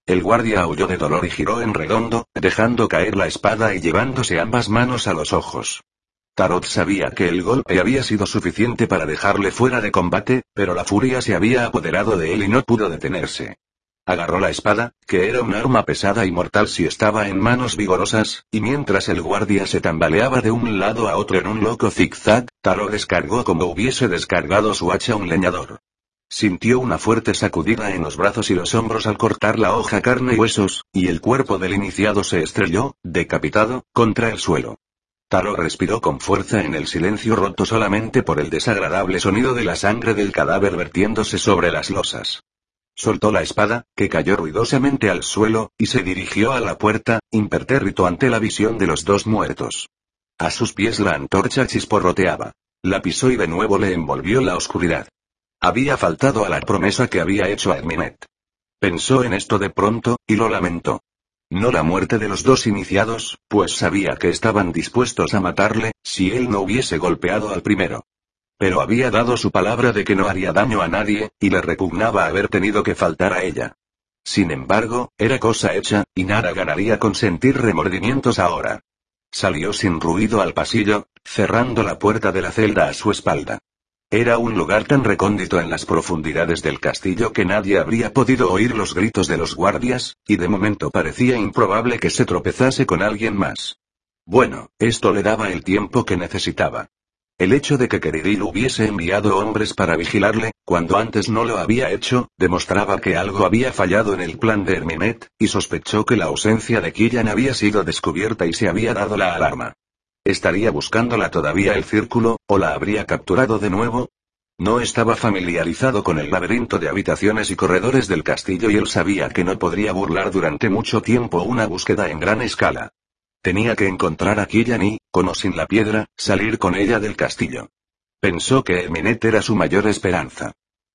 El guardia aulló de dolor y giró en redondo, dejando caer la espada y llevándose ambas manos a los ojos. Tarot sabía que el golpe había sido suficiente para dejarle fuera de combate, pero la furia se había apoderado de él y no pudo detenerse. Agarró la espada, que era un arma pesada y mortal si estaba en manos vigorosas, y mientras el guardia se tambaleaba de un lado a otro en un loco zigzag, Taro descargó como hubiese descargado su hacha un leñador. Sintió una fuerte sacudida en los brazos y los hombros al cortar la hoja carne y huesos, y el cuerpo del iniciado se estrelló, decapitado, contra el suelo. Taro respiró con fuerza en el silencio roto solamente por el desagradable sonido de la sangre del cadáver vertiéndose sobre las losas. Soltó la espada, que cayó ruidosamente al suelo, y se dirigió a la puerta, impertérrito ante la visión de los dos muertos. A sus pies la antorcha chisporroteaba. La pisó y de nuevo le envolvió la oscuridad. Había faltado a la promesa que había hecho a Herminet. Pensó en esto de pronto, y lo lamentó. No la muerte de los dos iniciados, pues sabía que estaban dispuestos a matarle, si él no hubiese golpeado al primero. Pero había dado su palabra de que no haría daño a nadie, y le repugnaba haber tenido que faltar a ella. Sin embargo, era cosa hecha, y nada ganaría con sentir remordimientos ahora. Salió sin ruido al pasillo, cerrando la puerta de la celda a su espalda. Era un lugar tan recóndito en las profundidades del castillo que nadie habría podido oír los gritos de los guardias, y de momento parecía improbable que se tropezase con alguien más. Bueno, esto le daba el tiempo que necesitaba. El hecho de que Keridil hubiese enviado hombres para vigilarle, cuando antes no lo había hecho, demostraba que algo había fallado en el plan de Herminet, y sospechó que la ausencia de Killian había sido descubierta y se había dado la alarma. ¿Estaría buscándola todavía el círculo, o la habría capturado de nuevo? No estaba familiarizado con el laberinto de habitaciones y corredores del castillo y él sabía que no podría burlar durante mucho tiempo una búsqueda en gran escala. Tenía que encontrar a Killian y, con o sin la piedra, salir con ella del castillo. Pensó que Eminet era su mayor esperanza.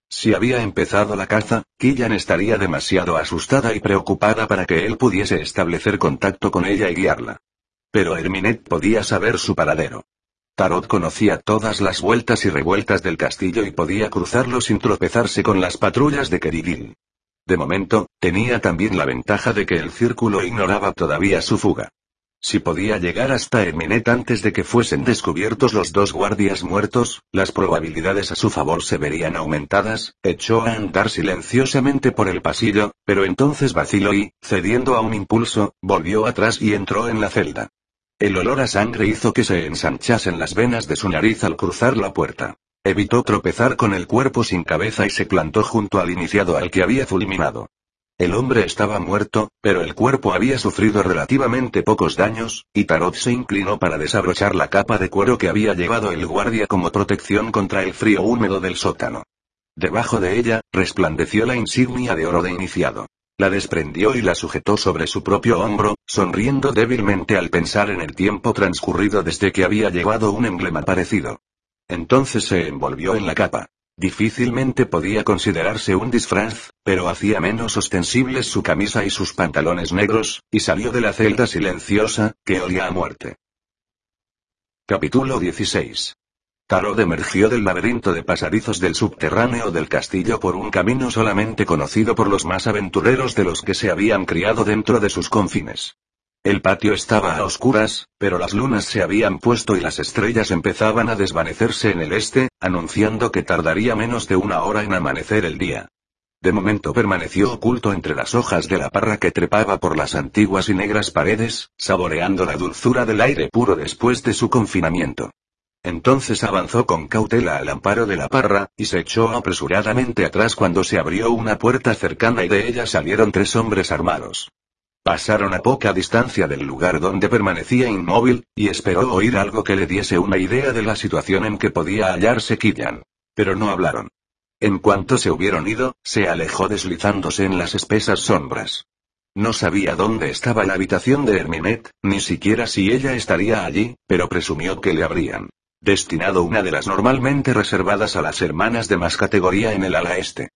Si había empezado la caza, Killian estaría demasiado asustada y preocupada para que él pudiese establecer contacto con ella y guiarla. Pero Herminet podía saber su paradero. Tarot conocía todas las vueltas y revueltas del castillo y podía cruzarlo sin tropezarse con las patrullas de Kerigil. De momento, tenía también la ventaja de que el círculo ignoraba todavía su fuga. Si podía llegar hasta Herminet antes de que fuesen descubiertos los dos guardias muertos, las probabilidades a su favor se verían aumentadas, echó a andar silenciosamente por el pasillo, pero entonces vaciló y, cediendo a un impulso, volvió atrás y entró en la celda. El olor a sangre hizo que se ensanchasen las venas de su nariz al cruzar la puerta. Evitó tropezar con el cuerpo sin cabeza y se plantó junto al iniciado al que había fulminado. El hombre estaba muerto, pero el cuerpo había sufrido relativamente pocos daños, y Tarot se inclinó para desabrochar la capa de cuero que había llevado el guardia como protección contra el frío húmedo del sótano. Debajo de ella, resplandeció la insignia de oro de iniciado. La desprendió y la sujetó sobre su propio hombro, sonriendo débilmente al pensar en el tiempo transcurrido desde que había llevado un emblema parecido. Entonces se envolvió en la capa. Difícilmente podía considerarse un disfraz, pero hacía menos ostensibles su camisa y sus pantalones negros, y salió de la celda silenciosa, que olía a muerte. Capítulo 16. Tarot emergió del laberinto de pasadizos del subterráneo del castillo por un camino solamente conocido por los más aventureros de los que se habían criado dentro de sus confines. El patio estaba a oscuras, pero las lunas se habían puesto y las estrellas empezaban a desvanecerse en el este, anunciando que tardaría menos de una hora en amanecer el día. De momento permaneció oculto entre las hojas de la parra que trepaba por las antiguas y negras paredes, saboreando la dulzura del aire puro después de su confinamiento. Entonces avanzó con cautela al amparo de la parra, y se echó apresuradamente atrás cuando se abrió una puerta cercana y de ella salieron tres hombres armados. Pasaron a poca distancia del lugar donde permanecía inmóvil, y esperó oír algo que le diese una idea de la situación en que podía hallarse Killian. Pero no hablaron. En cuanto se hubieron ido, se alejó deslizándose en las espesas sombras. No sabía dónde estaba la habitación de Herminet, ni siquiera si ella estaría allí, pero presumió que le habrían destinado una de las normalmente reservadas a las hermanas de más categoría en el ala este.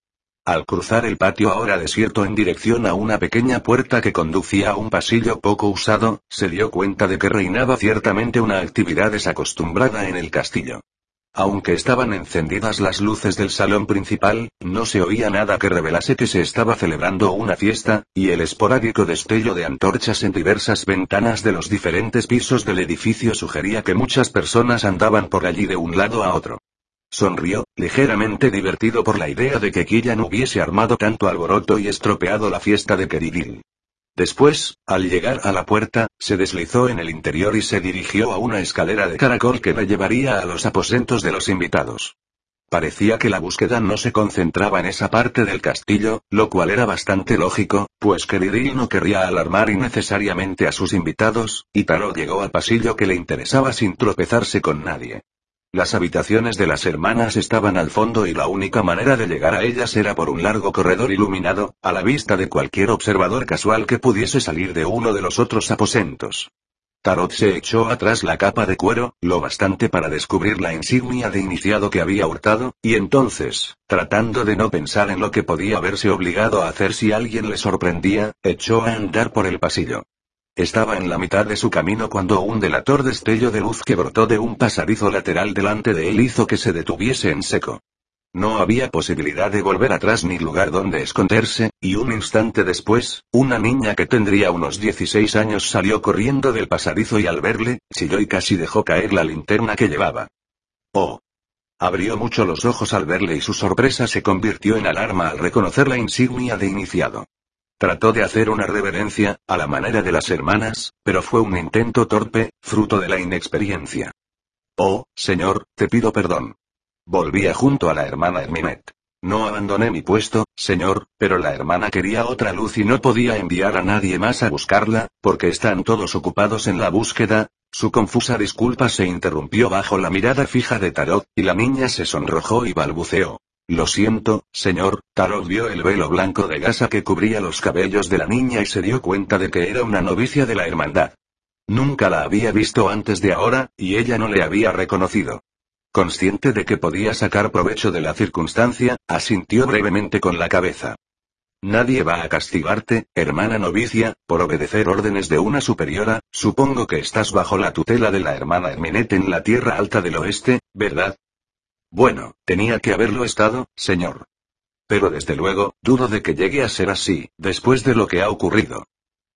Al cruzar el patio ahora desierto en dirección a una pequeña puerta que conducía a un pasillo poco usado, se dio cuenta de que reinaba ciertamente una actividad desacostumbrada en el castillo. Aunque estaban encendidas las luces del salón principal, no se oía nada que revelase que se estaba celebrando una fiesta, y el esporádico destello de antorchas en diversas ventanas de los diferentes pisos del edificio sugería que muchas personas andaban por allí de un lado a otro. Sonrió, ligeramente divertido por la idea de que Killian hubiese armado tanto alboroto y estropeado la fiesta de Kerigil. Después, al llegar a la puerta, se deslizó en el interior y se dirigió a una escalera de caracol que le llevaría a los aposentos de los invitados. Parecía que la búsqueda no se concentraba en esa parte del castillo, lo cual era bastante lógico, pues Kerigil no querría alarmar innecesariamente a sus invitados, y Tarot llegó al pasillo que le interesaba sin tropezarse con nadie. Las habitaciones de las hermanas estaban al fondo y la única manera de llegar a ellas era por un largo corredor iluminado, a la vista de cualquier observador casual que pudiese salir de uno de los otros aposentos. Tarot se echó atrás la capa de cuero, lo bastante para descubrir la insignia de iniciado que había hurtado, y entonces, tratando de no pensar en lo que podía verse obligado a hacer si alguien le sorprendía, echó a andar por el pasillo. Estaba en la mitad de su camino cuando un delator destello de luz que brotó de un pasadizo lateral delante de él hizo que se detuviese en seco. No había posibilidad de volver atrás ni lugar donde esconderse, y un instante después, una niña que tendría unos 16 años salió corriendo del pasadizo y al verle, chilló y casi dejó caer la linterna que llevaba. Oh. Abrió mucho los ojos al verle y su sorpresa se convirtió en alarma al reconocer la insignia de iniciado. Trató de hacer una reverencia, a la manera de las hermanas, pero fue un intento torpe, fruto de la inexperiencia. Oh, señor, te pido perdón. Volvía junto a la hermana Herminet. No abandoné mi puesto, señor, pero la hermana quería otra luz y no podía enviar a nadie más a buscarla, porque están todos ocupados en la búsqueda. Su confusa disculpa se interrumpió bajo la mirada fija de Tarot, y la niña se sonrojó y balbuceó. Lo siento, señor, Tarot vio el velo blanco de gasa que cubría los cabellos de la niña y se dio cuenta de que era una novicia de la hermandad. Nunca la había visto antes de ahora, y ella no le había reconocido. Consciente de que podía sacar provecho de la circunstancia, asintió brevemente con la cabeza. Nadie va a castigarte, hermana novicia, por obedecer órdenes de una superiora, supongo que estás bajo la tutela de la hermana Herminette en la Tierra Alta del Oeste, ¿verdad? Bueno, tenía que haberlo estado, señor. Pero desde luego, dudo de que llegue a ser así, después de lo que ha ocurrido.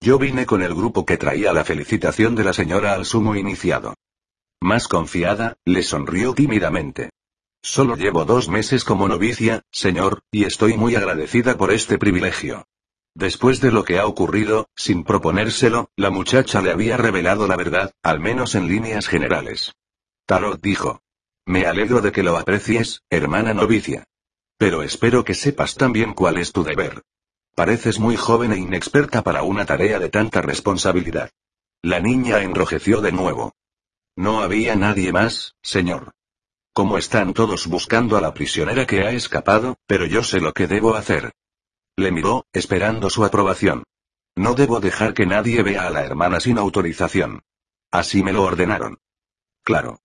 Yo vine con el grupo que traía la felicitación de la señora al sumo iniciado. Más confiada, le sonrió tímidamente. Solo llevo dos meses como novicia, señor, y estoy muy agradecida por este privilegio. Después de lo que ha ocurrido, sin proponérselo, la muchacha le había revelado la verdad, al menos en líneas generales. Tarot dijo. Me alegro de que lo aprecies, hermana novicia. Pero espero que sepas también cuál es tu deber. Pareces muy joven e inexperta para una tarea de tanta responsabilidad. La niña enrojeció de nuevo. No había nadie más, señor. Como están todos buscando a la prisionera que ha escapado, pero yo sé lo que debo hacer. Le miró, esperando su aprobación. No debo dejar que nadie vea a la hermana sin autorización. Así me lo ordenaron. Claro.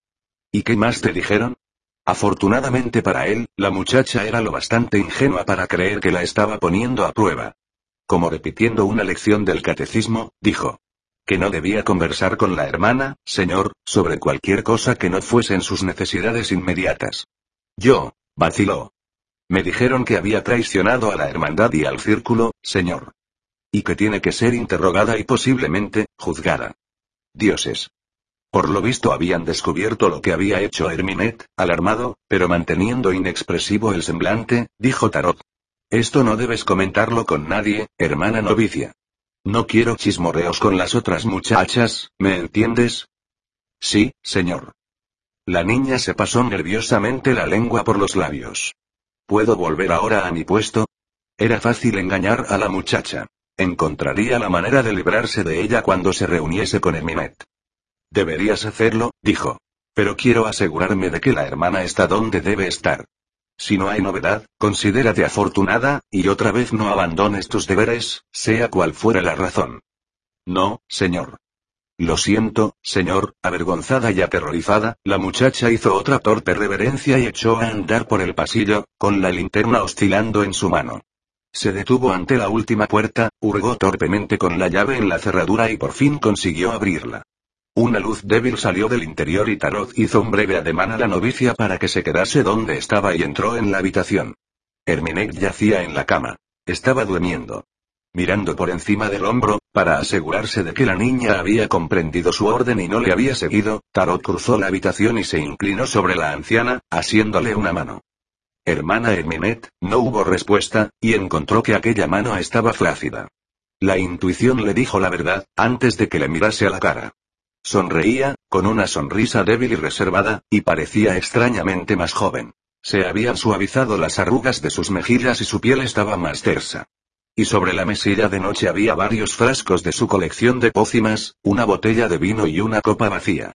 ¿Y qué más te dijeron? Afortunadamente para él, la muchacha era lo bastante ingenua para creer que la estaba poniendo a prueba. Como repitiendo una lección del catecismo, dijo. Que no debía conversar con la hermana, señor, sobre cualquier cosa que no fuesen sus necesidades inmediatas. Yo, vaciló. Me dijeron que había traicionado a la hermandad y al círculo, señor. Y que tiene que ser interrogada y posiblemente, juzgada. Dioses. Por lo visto habían descubierto lo que había hecho Herminet, alarmado, pero manteniendo inexpresivo el semblante, dijo Tarot. Esto no debes comentarlo con nadie, hermana novicia. No quiero chismorreos con las otras muchachas, ¿me entiendes? Sí, señor. La niña se pasó nerviosamente la lengua por los labios. ¿Puedo volver ahora a mi puesto? Era fácil engañar a la muchacha. Encontraría la manera de librarse de ella cuando se reuniese con Herminet. Deberías hacerlo, dijo. Pero quiero asegurarme de que la hermana está donde debe estar. Si no hay novedad, considérate afortunada, y otra vez no abandones tus deberes, sea cual fuera la razón. No, señor. Lo siento, señor, avergonzada y aterrorizada, la muchacha hizo otra torpe reverencia y echó a andar por el pasillo, con la linterna oscilando en su mano. Se detuvo ante la última puerta, hurgó torpemente con la llave en la cerradura y por fin consiguió abrirla. Una luz débil salió del interior y Tarot hizo un breve ademán a la novicia para que se quedase donde estaba y entró en la habitación. Herminek yacía en la cama. Estaba durmiendo. Mirando por encima del hombro, para asegurarse de que la niña había comprendido su orden y no le había seguido, Tarot cruzó la habitación y se inclinó sobre la anciana, asiéndole una mano. Hermana Herminet, no hubo respuesta, y encontró que aquella mano estaba flácida. La intuición le dijo la verdad, antes de que le mirase a la cara. Sonreía, con una sonrisa débil y reservada, y parecía extrañamente más joven. Se habían suavizado las arrugas de sus mejillas y su piel estaba más tersa. Y sobre la mesilla de noche había varios frascos de su colección de pócimas, una botella de vino y una copa vacía.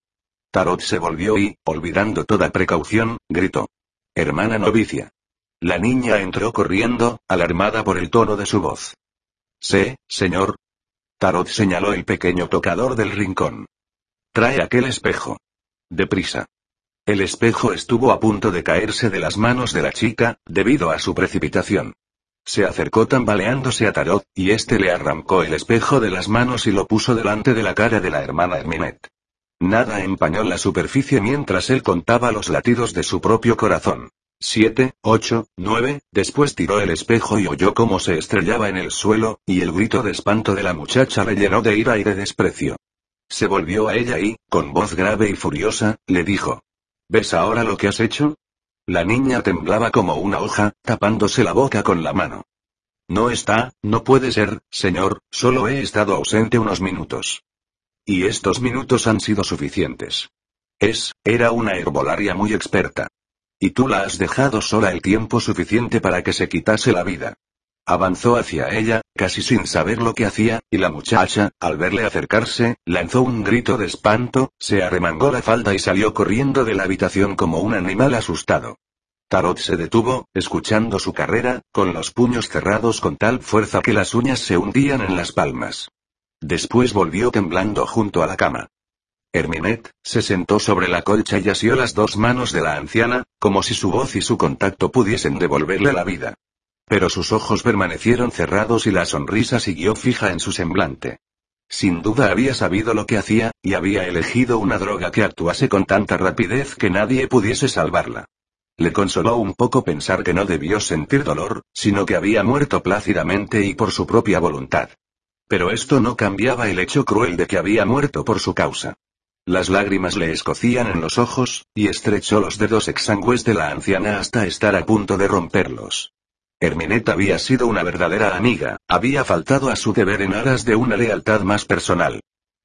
Tarot se volvió y, olvidando toda precaución, gritó. Hermana novicia. La niña entró corriendo, alarmada por el tono de su voz. Sé, señor. Tarot señaló el pequeño tocador del rincón. Trae aquel espejo. Deprisa. El espejo estuvo a punto de caerse de las manos de la chica, debido a su precipitación. Se acercó tambaleándose a Tarot, y éste le arrancó el espejo de las manos y lo puso delante de la cara de la hermana Herminet. Nada empañó la superficie mientras él contaba los latidos de su propio corazón. Siete, ocho, nueve, después tiró el espejo y oyó cómo se estrellaba en el suelo, y el grito de espanto de la muchacha le llenó de ira y de desprecio. Se volvió a ella y, con voz grave y furiosa, le dijo. ¿Ves ahora lo que has hecho? La niña temblaba como una hoja, tapándose la boca con la mano. No está, no puede ser, señor, solo he estado ausente unos minutos. Y estos minutos han sido suficientes. Es, era una herbolaria muy experta. Y tú la has dejado sola el tiempo suficiente para que se quitase la vida. Avanzó hacia ella, casi sin saber lo que hacía, y la muchacha, al verle acercarse, lanzó un grito de espanto, se arremangó la falda y salió corriendo de la habitación como un animal asustado. Tarot se detuvo, escuchando su carrera, con los puños cerrados con tal fuerza que las uñas se hundían en las palmas. Después volvió temblando junto a la cama. Herminet, se sentó sobre la colcha y asió las dos manos de la anciana, como si su voz y su contacto pudiesen devolverle la vida. Pero sus ojos permanecieron cerrados y la sonrisa siguió fija en su semblante. Sin duda había sabido lo que hacía, y había elegido una droga que actuase con tanta rapidez que nadie pudiese salvarla. Le consoló un poco pensar que no debió sentir dolor, sino que había muerto plácidamente y por su propia voluntad. Pero esto no cambiaba el hecho cruel de que había muerto por su causa. Las lágrimas le escocían en los ojos, y estrechó los dedos exangües de la anciana hasta estar a punto de romperlos. Herminet había sido una verdadera amiga, había faltado a su deber en aras de una lealtad más personal.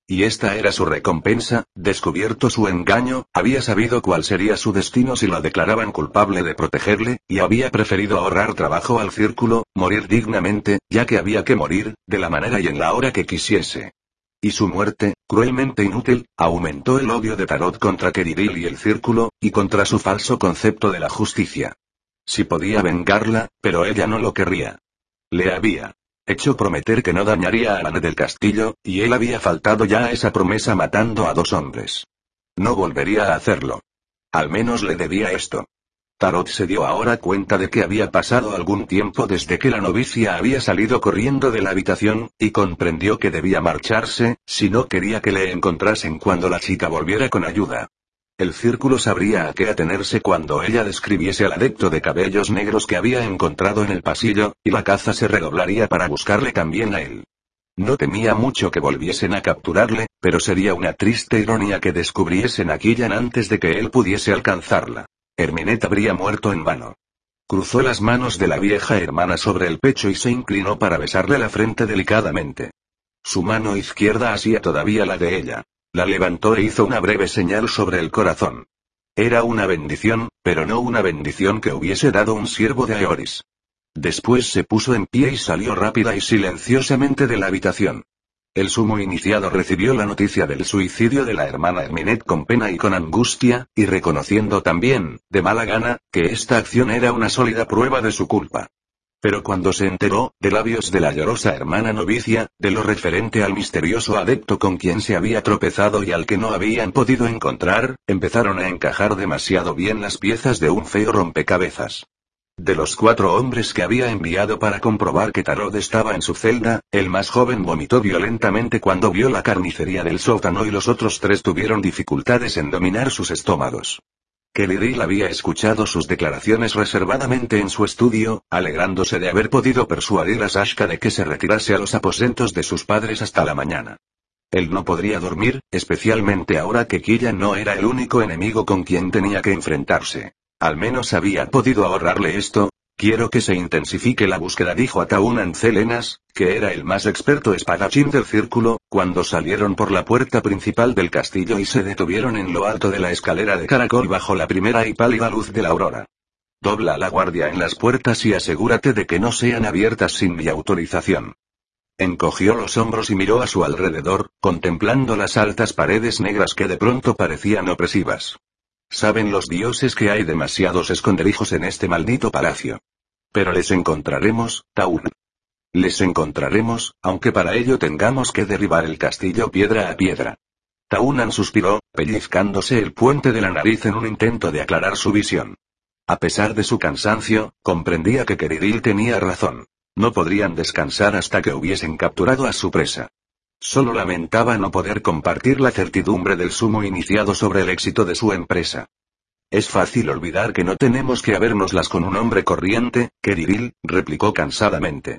Y esta era su recompensa, descubierto su engaño, había sabido cuál sería su destino si la declaraban culpable de protegerle, y había preferido ahorrar trabajo al círculo, morir dignamente, ya que había que morir, de la manera y en la hora que quisiese. Y su muerte, cruelmente inútil, aumentó el odio de Tarot contra Keridil y el círculo, y contra su falso concepto de la justicia. Si podía vengarla, pero ella no lo querría. Le había hecho prometer que no dañaría a Anne del castillo, y él había faltado ya a esa promesa matando a dos hombres. No volvería a hacerlo. Al menos le debía esto. Tarot se dio ahora cuenta de que había pasado algún tiempo desde que la novicia había salido corriendo de la habitación, y comprendió que debía marcharse, si no quería que le encontrasen cuando la chica volviera con ayuda. El círculo sabría a qué atenerse cuando ella describiese al adepto de cabellos negros que había encontrado en el pasillo, y la caza se redoblaría para buscarle también a él. No temía mucho que volviesen a capturarle, pero sería una triste ironía que descubriesen a Killian antes de que él pudiese alcanzarla. Herminet habría muerto en vano. Cruzó las manos de la vieja hermana sobre el pecho y se inclinó para besarle la frente delicadamente. Su mano izquierda hacía todavía la de ella. La levantó e hizo una breve señal sobre el corazón. Era una bendición, pero no una bendición que hubiese dado un siervo de Aeoris. Después se puso en pie y salió rápida y silenciosamente de la habitación. El sumo iniciado recibió la noticia del suicidio de la hermana Herminet con pena y con angustia, y reconociendo también, de mala gana, que esta acción era una sólida prueba de su culpa. Pero cuando se enteró, de labios de la llorosa hermana novicia, de lo referente al misterioso adepto con quien se había tropezado y al que no habían podido encontrar, empezaron a encajar demasiado bien las piezas de un feo rompecabezas. De los cuatro hombres que había enviado para comprobar que Tarot estaba en su celda, el más joven vomitó violentamente cuando vio la carnicería del sótano y los otros tres tuvieron dificultades en dominar sus estómagos. Kelly había escuchado sus declaraciones reservadamente en su estudio, alegrándose de haber podido persuadir a Sashka de que se retirase a los aposentos de sus padres hasta la mañana. Él no podría dormir, especialmente ahora que Killa no era el único enemigo con quien tenía que enfrentarse. Al menos había podido ahorrarle esto, Quiero que se intensifique la búsqueda, dijo a Taunan Celenas, que era el más experto espadachín del círculo, cuando salieron por la puerta principal del castillo y se detuvieron en lo alto de la escalera de caracol bajo la primera y pálida luz de la aurora. Dobla la guardia en las puertas y asegúrate de que no sean abiertas sin mi autorización. Encogió los hombros y miró a su alrededor, contemplando las altas paredes negras que de pronto parecían opresivas. Saben los dioses que hay demasiados esconderijos en este maldito palacio. Pero les encontraremos, Taun. Les encontraremos, aunque para ello tengamos que derribar el castillo piedra a piedra. Taunan suspiró, pellizcándose el puente de la nariz en un intento de aclarar su visión. A pesar de su cansancio, comprendía que Keridil tenía razón. No podrían descansar hasta que hubiesen capturado a su presa. Solo lamentaba no poder compartir la certidumbre del sumo iniciado sobre el éxito de su empresa. Es fácil olvidar que no tenemos que habérnoslas con un hombre corriente, que replicó cansadamente.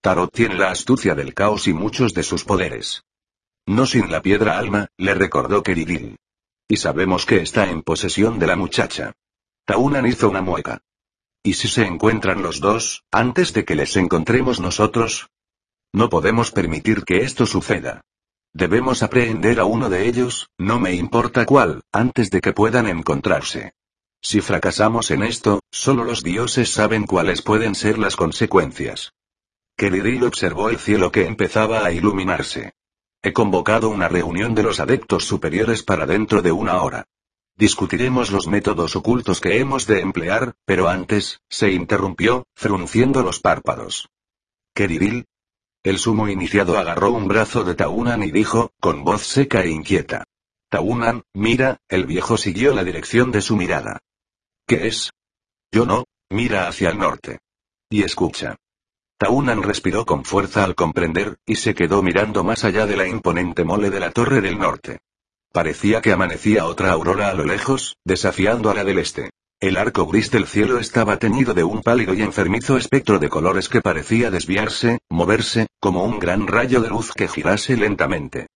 Tarot tiene la astucia del caos y muchos de sus poderes. No sin la piedra alma, le recordó Keridil. Y sabemos que está en posesión de la muchacha. Taunan hizo una mueca. ¿Y si se encuentran los dos, antes de que les encontremos nosotros? No podemos permitir que esto suceda. Debemos aprehender a uno de ellos, no me importa cuál, antes de que puedan encontrarse. Si fracasamos en esto, solo los dioses saben cuáles pueden ser las consecuencias. Keliril observó el cielo que empezaba a iluminarse. He convocado una reunión de los adeptos superiores para dentro de una hora. Discutiremos los métodos ocultos que hemos de emplear, pero antes, se interrumpió, frunciendo los párpados. Keridil, el sumo iniciado agarró un brazo de Taunan y dijo, con voz seca e inquieta. Taunan, mira, el viejo siguió la dirección de su mirada. ¿Qué es? Yo no, mira hacia el norte. Y escucha. Taunan respiró con fuerza al comprender, y se quedó mirando más allá de la imponente mole de la Torre del Norte. Parecía que amanecía otra aurora a lo lejos, desafiando a la del este. El arco gris del cielo estaba teñido de un pálido y enfermizo espectro de colores que parecía desviarse, moverse, como un gran rayo de luz que girase lentamente.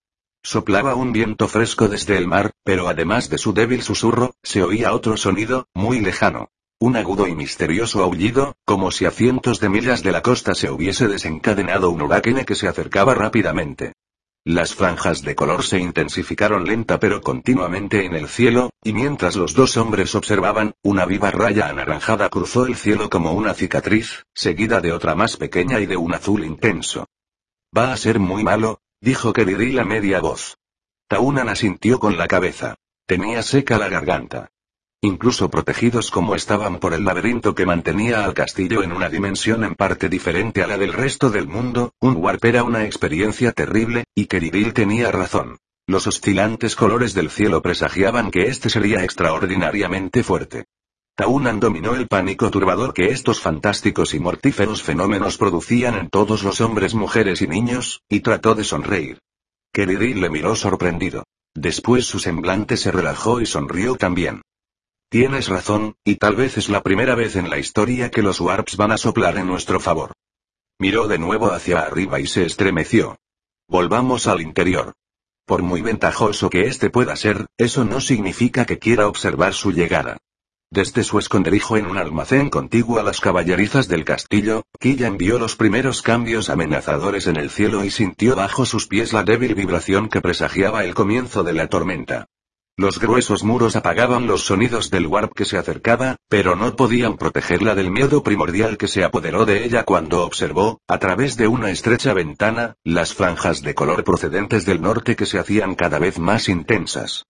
Soplaba un viento fresco desde el mar, pero además de su débil susurro, se oía otro sonido, muy lejano. Un agudo y misterioso aullido, como si a cientos de millas de la costa se hubiese desencadenado un huracán que se acercaba rápidamente. Las franjas de color se intensificaron lenta pero continuamente en el cielo, y mientras los dos hombres observaban, una viva raya anaranjada cruzó el cielo como una cicatriz, seguida de otra más pequeña y de un azul intenso. Va a ser muy malo, dijo Keriril a media voz. Taunan asintió con la cabeza. Tenía seca la garganta. Incluso protegidos como estaban por el laberinto que mantenía al castillo en una dimensión en parte diferente a la del resto del mundo, un warp era una experiencia terrible, y Keribil tenía razón. Los oscilantes colores del cielo presagiaban que este sería extraordinariamente fuerte. Taunan dominó el pánico turbador que estos fantásticos y mortíferos fenómenos producían en todos los hombres, mujeres y niños, y trató de sonreír. Keridil le miró sorprendido. Después su semblante se relajó y sonrió también. Tienes razón, y tal vez es la primera vez en la historia que los warps van a soplar en nuestro favor. Miró de nuevo hacia arriba y se estremeció. Volvamos al interior. Por muy ventajoso que este pueda ser, eso no significa que quiera observar su llegada. Desde su esconderijo en un almacén contiguo a las caballerizas del castillo, Quilla envió los primeros cambios amenazadores en el cielo y sintió bajo sus pies la débil vibración que presagiaba el comienzo de la tormenta. Los gruesos muros apagaban los sonidos del warp que se acercaba, pero no podían protegerla del miedo primordial que se apoderó de ella cuando observó, a través de una estrecha ventana, las franjas de color procedentes del norte que se hacían cada vez más intensas.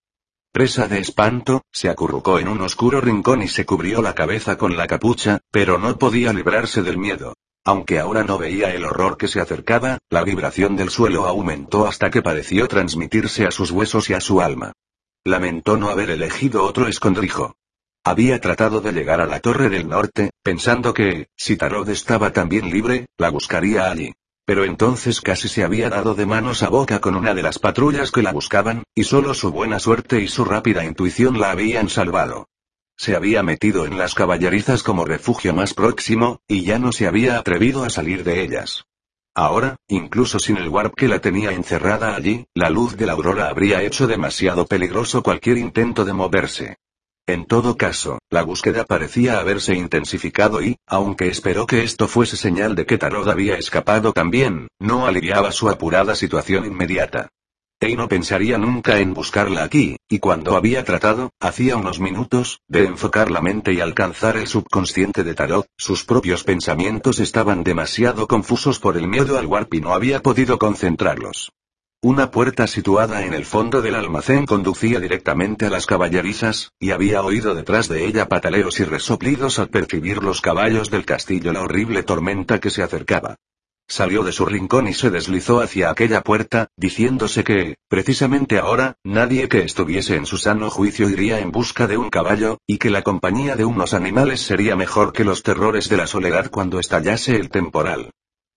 Presa de espanto, se acurrucó en un oscuro rincón y se cubrió la cabeza con la capucha, pero no podía librarse del miedo. Aunque ahora no veía el horror que se acercaba, la vibración del suelo aumentó hasta que pareció transmitirse a sus huesos y a su alma. Lamentó no haber elegido otro escondrijo. Había tratado de llegar a la Torre del Norte, pensando que, si Tarot estaba también libre, la buscaría allí. Pero entonces casi se había dado de manos a boca con una de las patrullas que la buscaban, y solo su buena suerte y su rápida intuición la habían salvado. Se había metido en las caballerizas como refugio más próximo, y ya no se había atrevido a salir de ellas. Ahora, incluso sin el warp que la tenía encerrada allí, la luz de la aurora habría hecho demasiado peligroso cualquier intento de moverse. En todo caso, la búsqueda parecía haberse intensificado y, aunque esperó que esto fuese señal de que Tarot había escapado también, no aliviaba su apurada situación inmediata. Ey no pensaría nunca en buscarla aquí, y cuando había tratado, hacía unos minutos, de enfocar la mente y alcanzar el subconsciente de Tarot, sus propios pensamientos estaban demasiado confusos por el miedo al warp y no había podido concentrarlos. Una puerta situada en el fondo del almacén conducía directamente a las caballerizas, y había oído detrás de ella pataleos y resoplidos al percibir los caballos del castillo la horrible tormenta que se acercaba. Salió de su rincón y se deslizó hacia aquella puerta, diciéndose que, precisamente ahora, nadie que estuviese en su sano juicio iría en busca de un caballo, y que la compañía de unos animales sería mejor que los terrores de la soledad cuando estallase el temporal.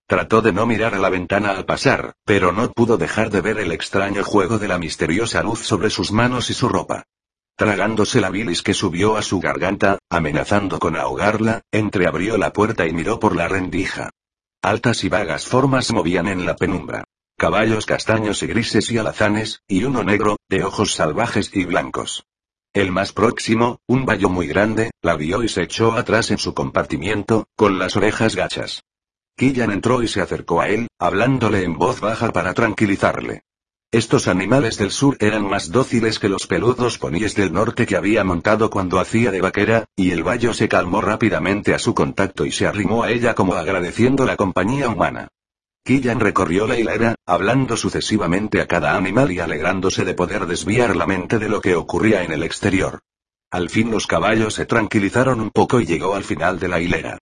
Trató de no mirar a la ventana al pasar, pero no pudo dejar de ver el extraño juego de la misteriosa luz sobre sus manos y su ropa. Tragándose la bilis que subió a su garganta, amenazando con ahogarla, entreabrió la puerta y miró por la rendija. Altas y vagas formas movían en la penumbra. Caballos castaños y grises y alazanes, y uno negro, de ojos salvajes y blancos. El más próximo, un vallo muy grande, la vio y se echó atrás en su compartimiento, con las orejas gachas. Killan entró y se acercó a él, hablándole en voz baja para tranquilizarle. Estos animales del sur eran más dóciles que los peludos poníes del norte que había montado cuando hacía de vaquera, y el vallo se calmó rápidamente a su contacto y se arrimó a ella como agradeciendo la compañía humana. Killan recorrió la hilera, hablando sucesivamente a cada animal y alegrándose de poder desviar la mente de lo que ocurría en el exterior. Al fin los caballos se tranquilizaron un poco y llegó al final de la hilera.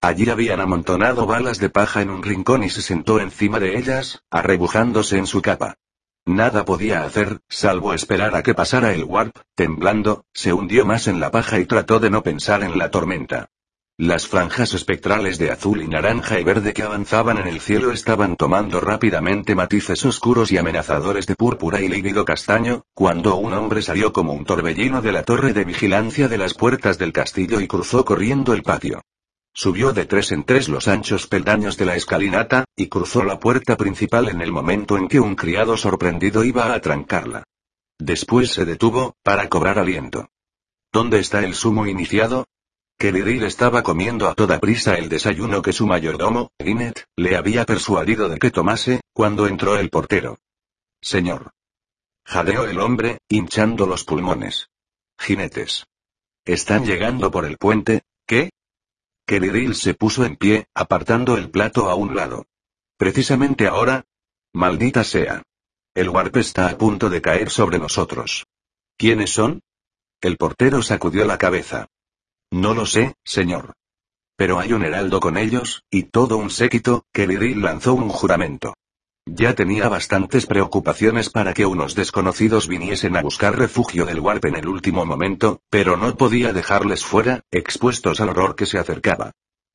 Allí habían amontonado balas de paja en un rincón y se sentó encima de ellas, arrebujándose en su capa. Nada podía hacer, salvo esperar a que pasara el warp, temblando, se hundió más en la paja y trató de no pensar en la tormenta. Las franjas espectrales de azul y naranja y verde que avanzaban en el cielo estaban tomando rápidamente matices oscuros y amenazadores de púrpura y lívido castaño, cuando un hombre salió como un torbellino de la torre de vigilancia de las puertas del castillo y cruzó corriendo el patio. Subió de tres en tres los anchos peldaños de la escalinata, y cruzó la puerta principal en el momento en que un criado sorprendido iba a atrancarla. Después se detuvo, para cobrar aliento. ¿Dónde está el sumo iniciado? Keridil estaba comiendo a toda prisa el desayuno que su mayordomo, Linet, le había persuadido de que tomase, cuando entró el portero. Señor. Jadeó el hombre, hinchando los pulmones. Jinetes. Están llegando por el puente, ¿qué? Keridil se puso en pie, apartando el plato a un lado. Precisamente ahora. Maldita sea. El warp está a punto de caer sobre nosotros. ¿Quiénes son? El portero sacudió la cabeza. No lo sé, señor. Pero hay un heraldo con ellos, y todo un séquito, que lanzó un juramento. Ya tenía bastantes preocupaciones para que unos desconocidos viniesen a buscar refugio del Warp en el último momento, pero no podía dejarles fuera, expuestos al horror que se acercaba.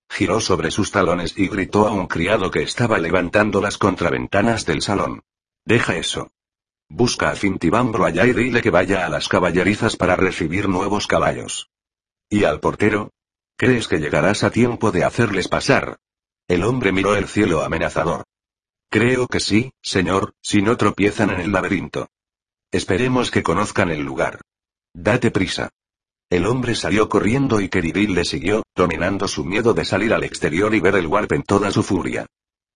Giró sobre sus talones y gritó a un criado que estaba levantando las contraventanas del salón. Deja eso. Busca a Fintibambro allá y dile que vaya a las caballerizas para recibir nuevos caballos. ¿Y al portero? ¿Crees que llegarás a tiempo de hacerles pasar? El hombre miró el cielo amenazador. Creo que sí, señor, si no tropiezan en el laberinto. Esperemos que conozcan el lugar. Date prisa. El hombre salió corriendo y Keribil le siguió, dominando su miedo de salir al exterior y ver el warp en toda su furia.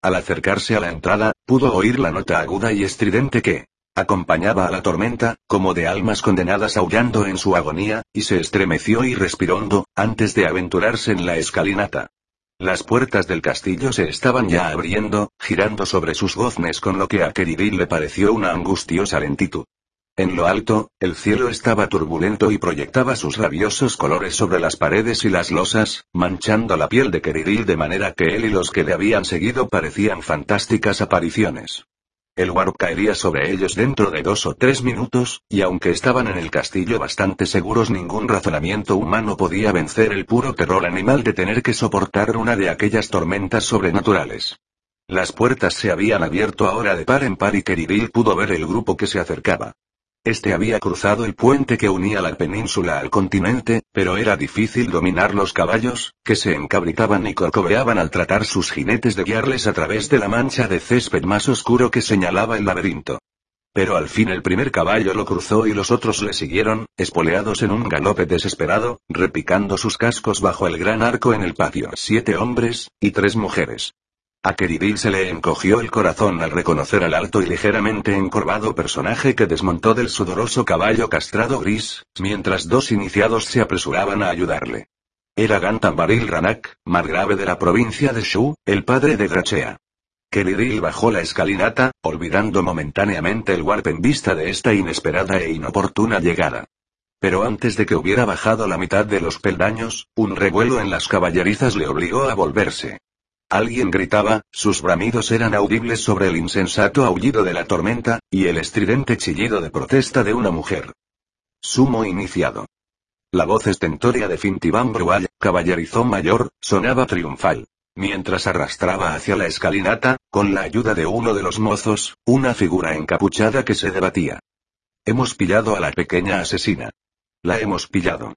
Al acercarse a la entrada, pudo oír la nota aguda y estridente que acompañaba a la tormenta, como de almas condenadas aullando en su agonía, y se estremeció y respiró hondo, antes de aventurarse en la escalinata. Las puertas del castillo se estaban ya abriendo, girando sobre sus goznes con lo que a Keribil le pareció una angustiosa lentitud. En lo alto, el cielo estaba turbulento y proyectaba sus rabiosos colores sobre las paredes y las losas, manchando la piel de Keridil de manera que él y los que le habían seguido parecían fantásticas apariciones. El warp caería sobre ellos dentro de dos o tres minutos, y aunque estaban en el castillo bastante seguros ningún razonamiento humano podía vencer el puro terror animal de tener que soportar una de aquellas tormentas sobrenaturales. Las puertas se habían abierto ahora de par en par y Keridil pudo ver el grupo que se acercaba. Este había cruzado el puente que unía la península al continente, pero era difícil dominar los caballos, que se encabritaban y corcoveaban al tratar sus jinetes de guiarles a través de la mancha de césped más oscuro que señalaba el laberinto. Pero al fin el primer caballo lo cruzó y los otros le siguieron, espoleados en un galope desesperado, repicando sus cascos bajo el gran arco en el patio. Siete hombres, y tres mujeres. A Keridil se le encogió el corazón al reconocer al alto y ligeramente encorvado personaje que desmontó del sudoroso caballo castrado gris, mientras dos iniciados se apresuraban a ayudarle. Era Gantambaril Ranak, margrave de la provincia de Shu, el padre de Grachea. Keridil bajó la escalinata, olvidando momentáneamente el warp en vista de esta inesperada e inoportuna llegada. Pero antes de que hubiera bajado la mitad de los peldaños, un revuelo en las caballerizas le obligó a volverse. Alguien gritaba, sus bramidos eran audibles sobre el insensato aullido de la tormenta, y el estridente chillido de protesta de una mujer. Sumo iniciado. La voz estentórea de Fintiban Brual, caballerizón mayor, sonaba triunfal. Mientras arrastraba hacia la escalinata, con la ayuda de uno de los mozos, una figura encapuchada que se debatía. Hemos pillado a la pequeña asesina. La hemos pillado.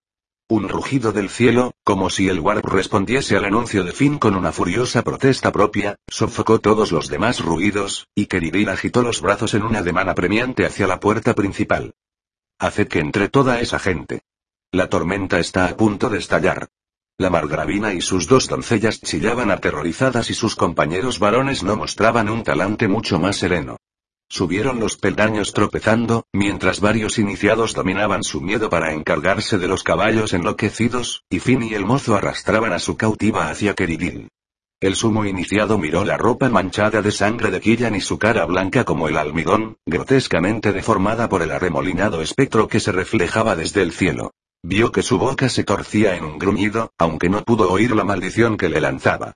Un rugido del cielo, como si el Warp respondiese al anuncio de Finn con una furiosa protesta propia, sofocó todos los demás ruidos, y Keridil agitó los brazos en una ademán apremiante hacia la puerta principal. Haced que entre toda esa gente. La tormenta está a punto de estallar. La margravina y sus dos doncellas chillaban aterrorizadas y sus compañeros varones no mostraban un talante mucho más sereno. Subieron los peldaños tropezando, mientras varios iniciados dominaban su miedo para encargarse de los caballos enloquecidos, y Finn y el mozo arrastraban a su cautiva hacia Keridil. El sumo iniciado miró la ropa manchada de sangre de Killian y su cara blanca como el almidón, grotescamente deformada por el arremolinado espectro que se reflejaba desde el cielo. Vio que su boca se torcía en un gruñido, aunque no pudo oír la maldición que le lanzaba.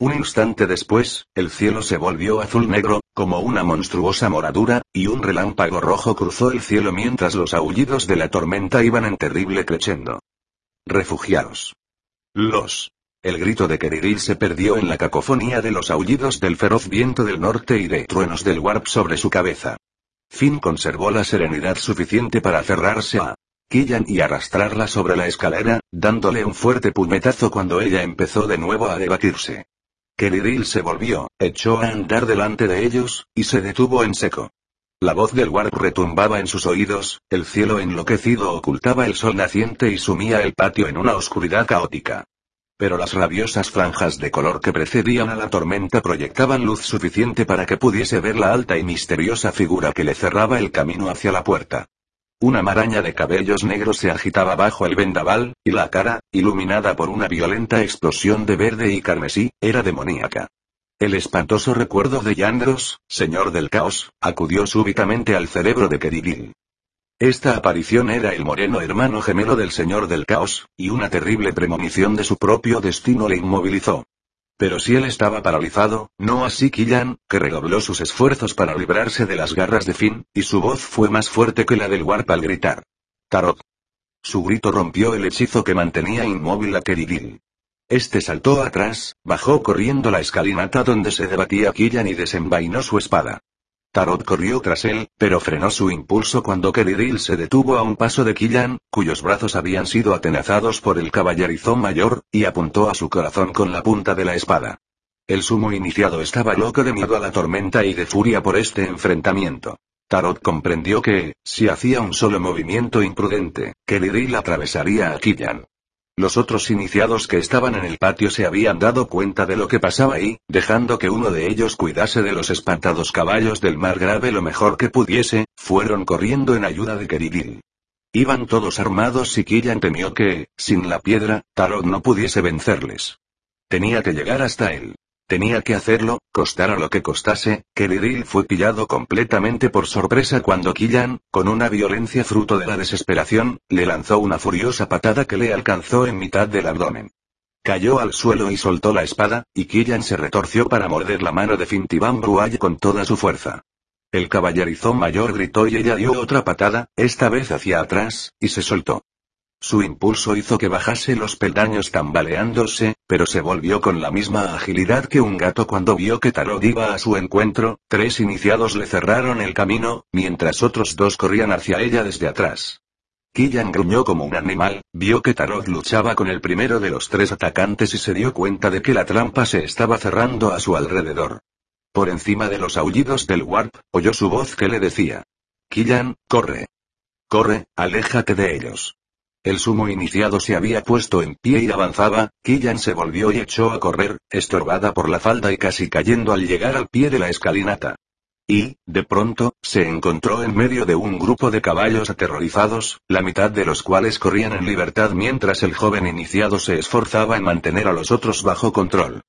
Un instante después, el cielo se volvió azul negro, como una monstruosa moradura, y un relámpago rojo cruzó el cielo mientras los aullidos de la tormenta iban en terrible crescendo. Refugiados. Los El grito de Keriril se perdió en la cacofonía de los aullidos del feroz viento del norte y de truenos del warp sobre su cabeza. Finn conservó la serenidad suficiente para aferrarse a Killan y arrastrarla sobre la escalera, dándole un fuerte puñetazo cuando ella empezó de nuevo a debatirse. Keriril se volvió, echó a andar delante de ellos, y se detuvo en seco. La voz del Warp retumbaba en sus oídos, el cielo enloquecido ocultaba el sol naciente y sumía el patio en una oscuridad caótica. Pero las rabiosas franjas de color que precedían a la tormenta proyectaban luz suficiente para que pudiese ver la alta y misteriosa figura que le cerraba el camino hacia la puerta. Una maraña de cabellos negros se agitaba bajo el vendaval, y la cara, iluminada por una violenta explosión de verde y carmesí, era demoníaca. El espantoso recuerdo de Yandros, señor del caos, acudió súbitamente al cerebro de Kerigil. Esta aparición era el moreno hermano gemelo del señor del caos, y una terrible premonición de su propio destino le inmovilizó. Pero si él estaba paralizado, no así Killan, que redobló sus esfuerzos para librarse de las garras de Finn, y su voz fue más fuerte que la del Warp al gritar. Tarot. Su grito rompió el hechizo que mantenía inmóvil a Kerigil. Este saltó atrás, bajó corriendo la escalinata donde se debatía Killan y desenvainó su espada. Tarot corrió tras él, pero frenó su impulso cuando Keriril se detuvo a un paso de Killan, cuyos brazos habían sido atenazados por el caballerizón mayor, y apuntó a su corazón con la punta de la espada. El sumo iniciado estaba loco de miedo a la tormenta y de furia por este enfrentamiento. Tarot comprendió que, si hacía un solo movimiento imprudente, Keriril atravesaría a Killan. Los otros iniciados que estaban en el patio se habían dado cuenta de lo que pasaba ahí, dejando que uno de ellos cuidase de los espantados caballos del mar grave lo mejor que pudiese, fueron corriendo en ayuda de Kerigil. Iban todos armados y Killan temió que, sin la piedra, Tarot no pudiese vencerles. Tenía que llegar hasta él. Tenía que hacerlo, costara lo que costase, Keriril fue pillado completamente por sorpresa cuando Killan, con una violencia fruto de la desesperación, le lanzó una furiosa patada que le alcanzó en mitad del abdomen. Cayó al suelo y soltó la espada, y Killan se retorció para morder la mano de Fintiban Bruay con toda su fuerza. El caballerizón mayor gritó y ella dio otra patada, esta vez hacia atrás, y se soltó. Su impulso hizo que bajase los peldaños tambaleándose, pero se volvió con la misma agilidad que un gato cuando vio que Tarot iba a su encuentro, tres iniciados le cerraron el camino, mientras otros dos corrían hacia ella desde atrás. Killan gruñó como un animal, vio que Tarot luchaba con el primero de los tres atacantes y se dio cuenta de que la trampa se estaba cerrando a su alrededor. Por encima de los aullidos del Warp, oyó su voz que le decía. Killan, corre. Corre, aléjate de ellos. El sumo iniciado se había puesto en pie y avanzaba, Killan se volvió y echó a correr, estorbada por la falda y casi cayendo al llegar al pie de la escalinata. Y, de pronto, se encontró en medio de un grupo de caballos aterrorizados, la mitad de los cuales corrían en libertad mientras el joven iniciado se esforzaba en mantener a los otros bajo control.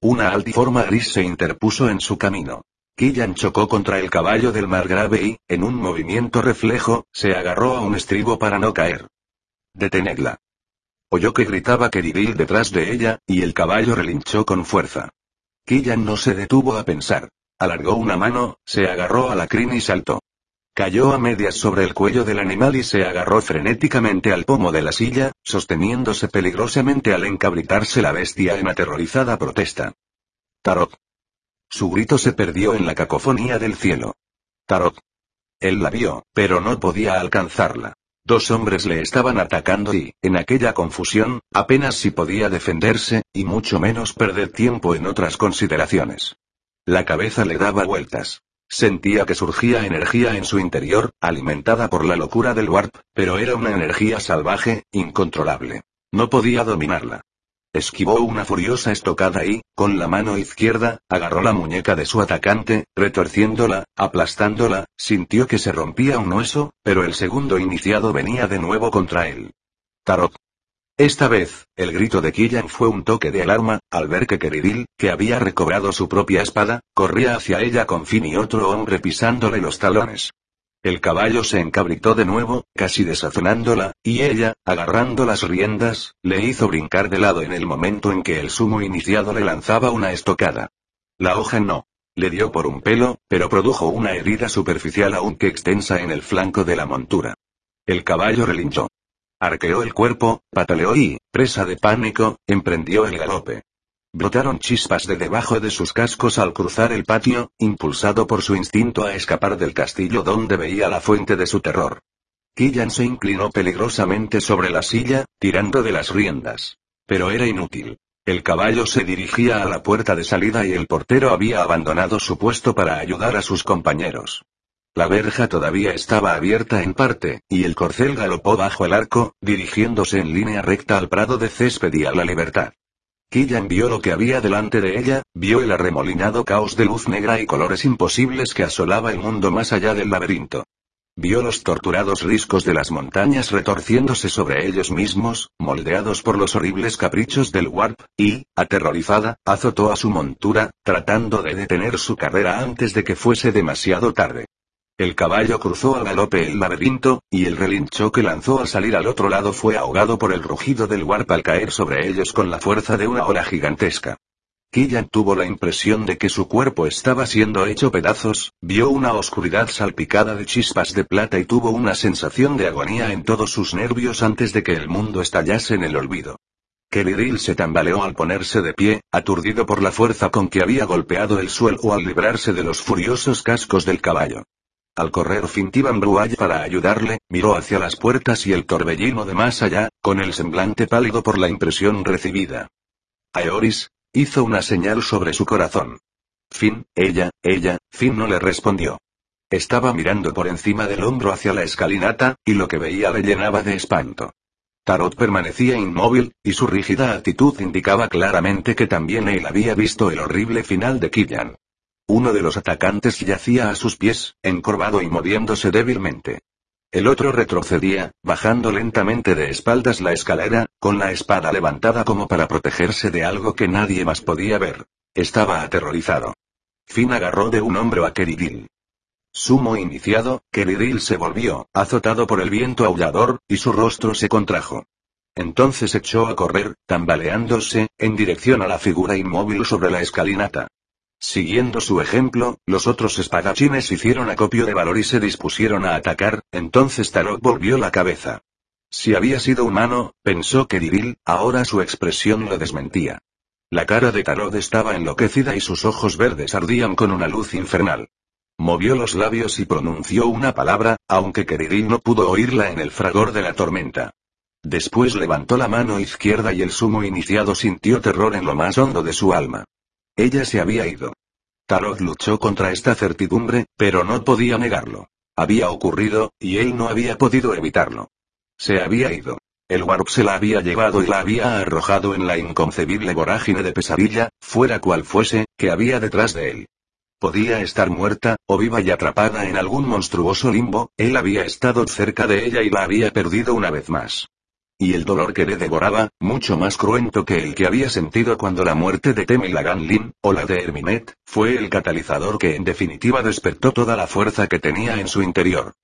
Una altiforma gris se interpuso en su camino. Killan chocó contra el caballo del margrave y, en un movimiento reflejo, se agarró a un estribo para no caer. Detenedla. Oyó que gritaba Kerivil detrás de ella, y el caballo relinchó con fuerza. Killan no se detuvo a pensar. Alargó una mano, se agarró a la crin y saltó. Cayó a medias sobre el cuello del animal y se agarró frenéticamente al pomo de la silla, sosteniéndose peligrosamente al encabritarse la bestia en aterrorizada protesta. Tarot. Su grito se perdió en la cacofonía del cielo. Tarot. Él la vio, pero no podía alcanzarla. Dos hombres le estaban atacando y, en aquella confusión, apenas si podía defenderse, y mucho menos perder tiempo en otras consideraciones. La cabeza le daba vueltas. Sentía que surgía energía en su interior, alimentada por la locura del warp, pero era una energía salvaje, incontrolable. No podía dominarla. Esquivó una furiosa estocada y, con la mano izquierda, agarró la muñeca de su atacante, retorciéndola, aplastándola, sintió que se rompía un hueso, pero el segundo iniciado venía de nuevo contra él. Tarot. Esta vez, el grito de Killian fue un toque de alarma, al ver que Keriril, que había recobrado su propia espada, corría hacia ella con Fin y otro hombre pisándole los talones. El caballo se encabritó de nuevo, casi desazonándola, y ella, agarrando las riendas, le hizo brincar de lado en el momento en que el sumo iniciado le lanzaba una estocada. La hoja no. Le dio por un pelo, pero produjo una herida superficial aunque extensa en el flanco de la montura. El caballo relinchó. Arqueó el cuerpo, pataleó y, presa de pánico, emprendió el galope. Brotaron chispas de debajo de sus cascos al cruzar el patio, impulsado por su instinto a escapar del castillo donde veía la fuente de su terror. Killian se inclinó peligrosamente sobre la silla, tirando de las riendas. Pero era inútil. El caballo se dirigía a la puerta de salida y el portero había abandonado su puesto para ayudar a sus compañeros. La verja todavía estaba abierta en parte, y el corcel galopó bajo el arco, dirigiéndose en línea recta al prado de césped y a la libertad. Killian vio lo que había delante de ella, vio el arremolinado caos de luz negra y colores imposibles que asolaba el mundo más allá del laberinto. Vio los torturados riscos de las montañas retorciéndose sobre ellos mismos, moldeados por los horribles caprichos del warp, y, aterrorizada, azotó a su montura, tratando de detener su carrera antes de que fuese demasiado tarde. El caballo cruzó al galope el laberinto, y el relincho que lanzó al salir al otro lado fue ahogado por el rugido del warp al caer sobre ellos con la fuerza de una ola gigantesca. Killian tuvo la impresión de que su cuerpo estaba siendo hecho pedazos, vio una oscuridad salpicada de chispas de plata y tuvo una sensación de agonía en todos sus nervios antes de que el mundo estallase en el olvido. Kelly se tambaleó al ponerse de pie, aturdido por la fuerza con que había golpeado el suelo al librarse de los furiosos cascos del caballo. Al correr Fintivan Bruay para ayudarle, miró hacia las puertas y el torbellino de más allá, con el semblante pálido por la impresión recibida. Aeoris, hizo una señal sobre su corazón. Fin, ella, ella, Fin no le respondió. Estaba mirando por encima del hombro hacia la escalinata, y lo que veía le llenaba de espanto. Tarot permanecía inmóvil, y su rígida actitud indicaba claramente que también él había visto el horrible final de Killian. Uno de los atacantes yacía a sus pies, encorvado y moviéndose débilmente. El otro retrocedía, bajando lentamente de espaldas la escalera, con la espada levantada como para protegerse de algo que nadie más podía ver. Estaba aterrorizado. Finn agarró de un hombro a Keridil. Sumo iniciado, Keridil se volvió, azotado por el viento aullador, y su rostro se contrajo. Entonces echó a correr, tambaleándose, en dirección a la figura inmóvil sobre la escalinata. Siguiendo su ejemplo, los otros espadachines hicieron acopio de valor y se dispusieron a atacar, entonces Tarot volvió la cabeza. Si había sido humano, pensó que ahora su expresión lo desmentía. La cara de Tarot estaba enloquecida y sus ojos verdes ardían con una luz infernal. Movió los labios y pronunció una palabra, aunque Keridil no pudo oírla en el fragor de la tormenta. Después levantó la mano izquierda y el sumo iniciado sintió terror en lo más hondo de su alma. Ella se había ido. Tarot luchó contra esta certidumbre, pero no podía negarlo. Había ocurrido, y él no había podido evitarlo. Se había ido. El Warp se la había llevado y la había arrojado en la inconcebible vorágine de pesadilla, fuera cual fuese, que había detrás de él. Podía estar muerta, o viva y atrapada en algún monstruoso limbo, él había estado cerca de ella y la había perdido una vez más. Y el dolor que le devoraba, mucho más cruento que el que había sentido cuando la muerte de Temi Lin, o la de Herminet, fue el catalizador que en definitiva despertó toda la fuerza que tenía en su interior.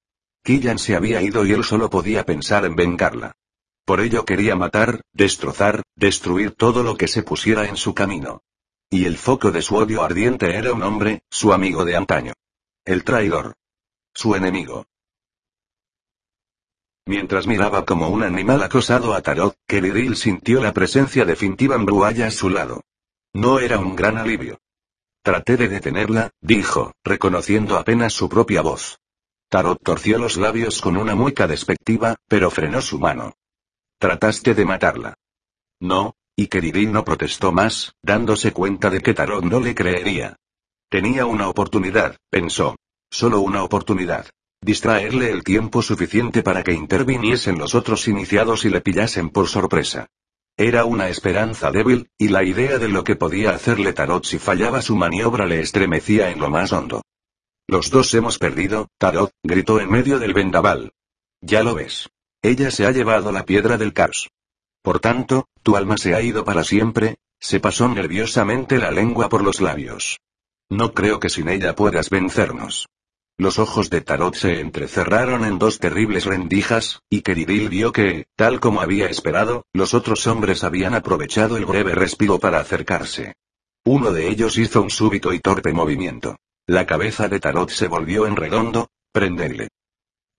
Killian se había ido y él solo podía pensar en vengarla. Por ello quería matar, destrozar, destruir todo lo que se pusiera en su camino. Y el foco de su odio ardiente era un hombre, su amigo de antaño. El traidor. Su enemigo. Mientras miraba como un animal acosado a Tarot, Keridil sintió la presencia definitiva en Bruaya a su lado. No era un gran alivio. Traté de detenerla, dijo, reconociendo apenas su propia voz. Tarot torció los labios con una mueca despectiva, pero frenó su mano. Trataste de matarla. No, y Keridil no protestó más, dándose cuenta de que Tarot no le creería. Tenía una oportunidad, pensó. Solo una oportunidad. Distraerle el tiempo suficiente para que interviniesen los otros iniciados y le pillasen por sorpresa. Era una esperanza débil, y la idea de lo que podía hacerle Tarot si fallaba su maniobra le estremecía en lo más hondo. Los dos hemos perdido, Tarot, gritó en medio del vendaval. Ya lo ves. Ella se ha llevado la piedra del caos. Por tanto, tu alma se ha ido para siempre, se pasó nerviosamente la lengua por los labios. No creo que sin ella puedas vencernos. Los ojos de Tarot se entrecerraron en dos terribles rendijas, y Keridil vio que, tal como había esperado, los otros hombres habían aprovechado el breve respiro para acercarse. Uno de ellos hizo un súbito y torpe movimiento. La cabeza de Tarot se volvió en redondo, prenderle.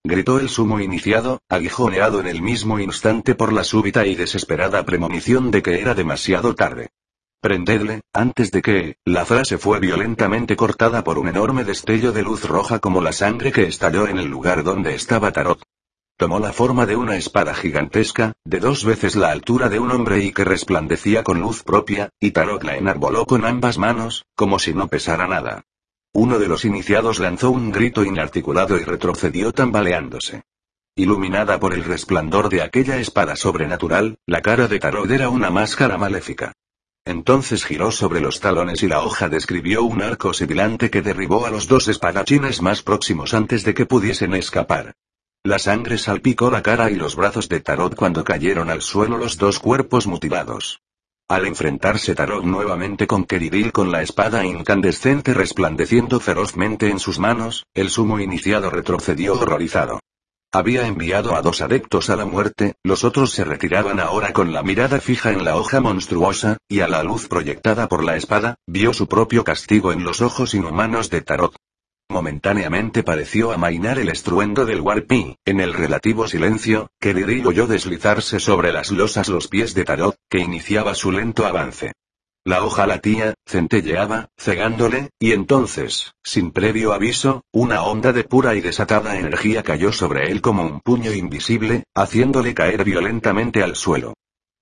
Gritó el sumo iniciado, aguijoneado en el mismo instante por la súbita y desesperada premonición de que era demasiado tarde. Prendedle, antes de que, la frase fue violentamente cortada por un enorme destello de luz roja como la sangre que estalló en el lugar donde estaba Tarot. Tomó la forma de una espada gigantesca, de dos veces la altura de un hombre y que resplandecía con luz propia, y Tarot la enarboló con ambas manos, como si no pesara nada. Uno de los iniciados lanzó un grito inarticulado y retrocedió tambaleándose. Iluminada por el resplandor de aquella espada sobrenatural, la cara de Tarot era una máscara maléfica. Entonces giró sobre los talones y la hoja describió un arco sibilante que derribó a los dos espadachines más próximos antes de que pudiesen escapar. La sangre salpicó la cara y los brazos de Tarot cuando cayeron al suelo los dos cuerpos mutilados. Al enfrentarse Tarot nuevamente con Keridil con la espada incandescente resplandeciendo ferozmente en sus manos, el sumo iniciado retrocedió horrorizado. Había enviado a dos adeptos a la muerte, los otros se retiraban ahora con la mirada fija en la hoja monstruosa, y a la luz proyectada por la espada, vio su propio castigo en los ojos inhumanos de Tarot. Momentáneamente pareció amainar el estruendo del Warpi, en el relativo silencio, que Diri oyó deslizarse sobre las losas los pies de Tarot, que iniciaba su lento avance. La hoja latía, centelleaba, cegándole, y entonces, sin previo aviso, una onda de pura y desatada energía cayó sobre él como un puño invisible, haciéndole caer violentamente al suelo.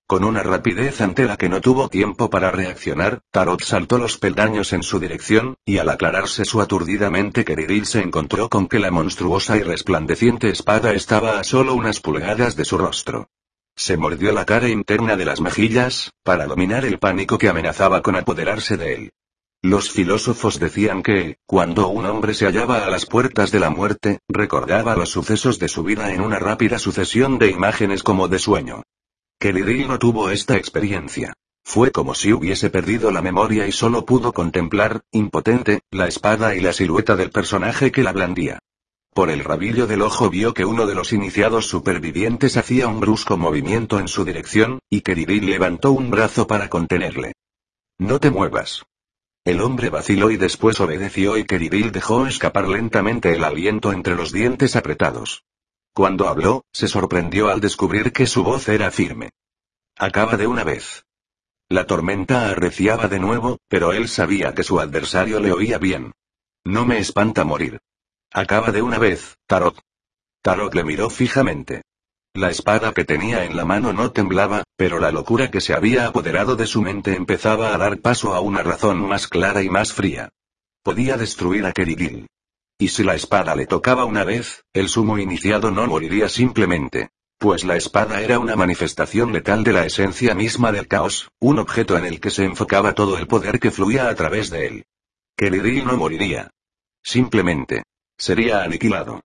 Con una rapidez ante la que no tuvo tiempo para reaccionar, Tarot saltó los peldaños en su dirección, y al aclararse su aturdida mente Keridil se encontró con que la monstruosa y resplandeciente espada estaba a solo unas pulgadas de su rostro. Se mordió la cara interna de las mejillas, para dominar el pánico que amenazaba con apoderarse de él. Los filósofos decían que, cuando un hombre se hallaba a las puertas de la muerte, recordaba los sucesos de su vida en una rápida sucesión de imágenes como de sueño. Keridil no tuvo esta experiencia. Fue como si hubiese perdido la memoria y solo pudo contemplar, impotente, la espada y la silueta del personaje que la blandía. Por el rabillo del ojo vio que uno de los iniciados supervivientes hacía un brusco movimiento en su dirección, y Keridil levantó un brazo para contenerle. No te muevas. El hombre vaciló y después obedeció y Keridil dejó escapar lentamente el aliento entre los dientes apretados. Cuando habló, se sorprendió al descubrir que su voz era firme. Acaba de una vez. La tormenta arreciaba de nuevo, pero él sabía que su adversario le oía bien. No me espanta morir. Acaba de una vez, Tarot. Tarot le miró fijamente. La espada que tenía en la mano no temblaba, pero la locura que se había apoderado de su mente empezaba a dar paso a una razón más clara y más fría. Podía destruir a Kerigil. Y si la espada le tocaba una vez, el sumo iniciado no moriría simplemente. Pues la espada era una manifestación letal de la esencia misma del caos, un objeto en el que se enfocaba todo el poder que fluía a través de él. Kelly no moriría. Simplemente. Sería aniquilado.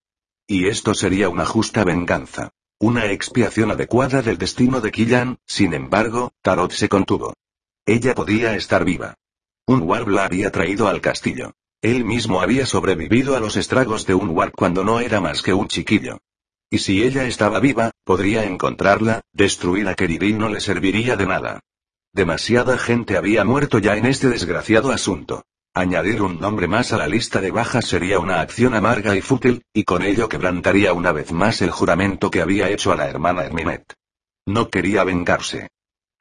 Y esto sería una justa venganza. Una expiación adecuada del destino de Killan, sin embargo, Tarot se contuvo. Ella podía estar viva. Un warb la había traído al castillo. Él mismo había sobrevivido a los estragos de un war cuando no era más que un chiquillo. Y si ella estaba viva, podría encontrarla, destruir a Keridin no le serviría de nada. Demasiada gente había muerto ya en este desgraciado asunto. Añadir un nombre más a la lista de bajas sería una acción amarga y fútil, y con ello quebrantaría una vez más el juramento que había hecho a la hermana Herminet. No quería vengarse.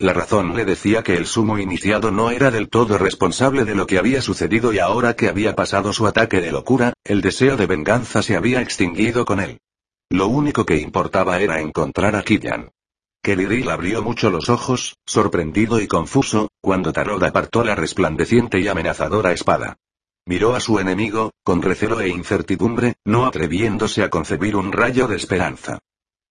La razón le decía que el sumo iniciado no era del todo responsable de lo que había sucedido y ahora que había pasado su ataque de locura, el deseo de venganza se había extinguido con él. Lo único que importaba era encontrar a Killian. Kelly abrió mucho los ojos, sorprendido y confuso, cuando Tarot apartó la resplandeciente y amenazadora espada. Miró a su enemigo, con recelo e incertidumbre, no atreviéndose a concebir un rayo de esperanza.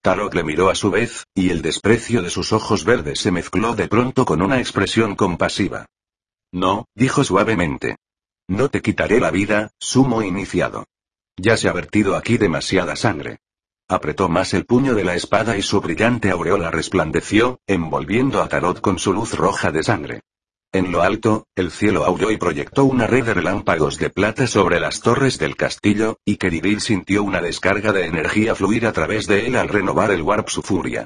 Tarok le miró a su vez, y el desprecio de sus ojos verdes se mezcló de pronto con una expresión compasiva. No, dijo suavemente. No te quitaré la vida, sumo iniciado. Ya se ha vertido aquí demasiada sangre. Apretó más el puño de la espada y su brillante aureola resplandeció, envolviendo a Tarot con su luz roja de sangre. En lo alto, el cielo aulló y proyectó una red de relámpagos de plata sobre las torres del castillo, y Keridil sintió una descarga de energía fluir a través de él al renovar el warp su furia.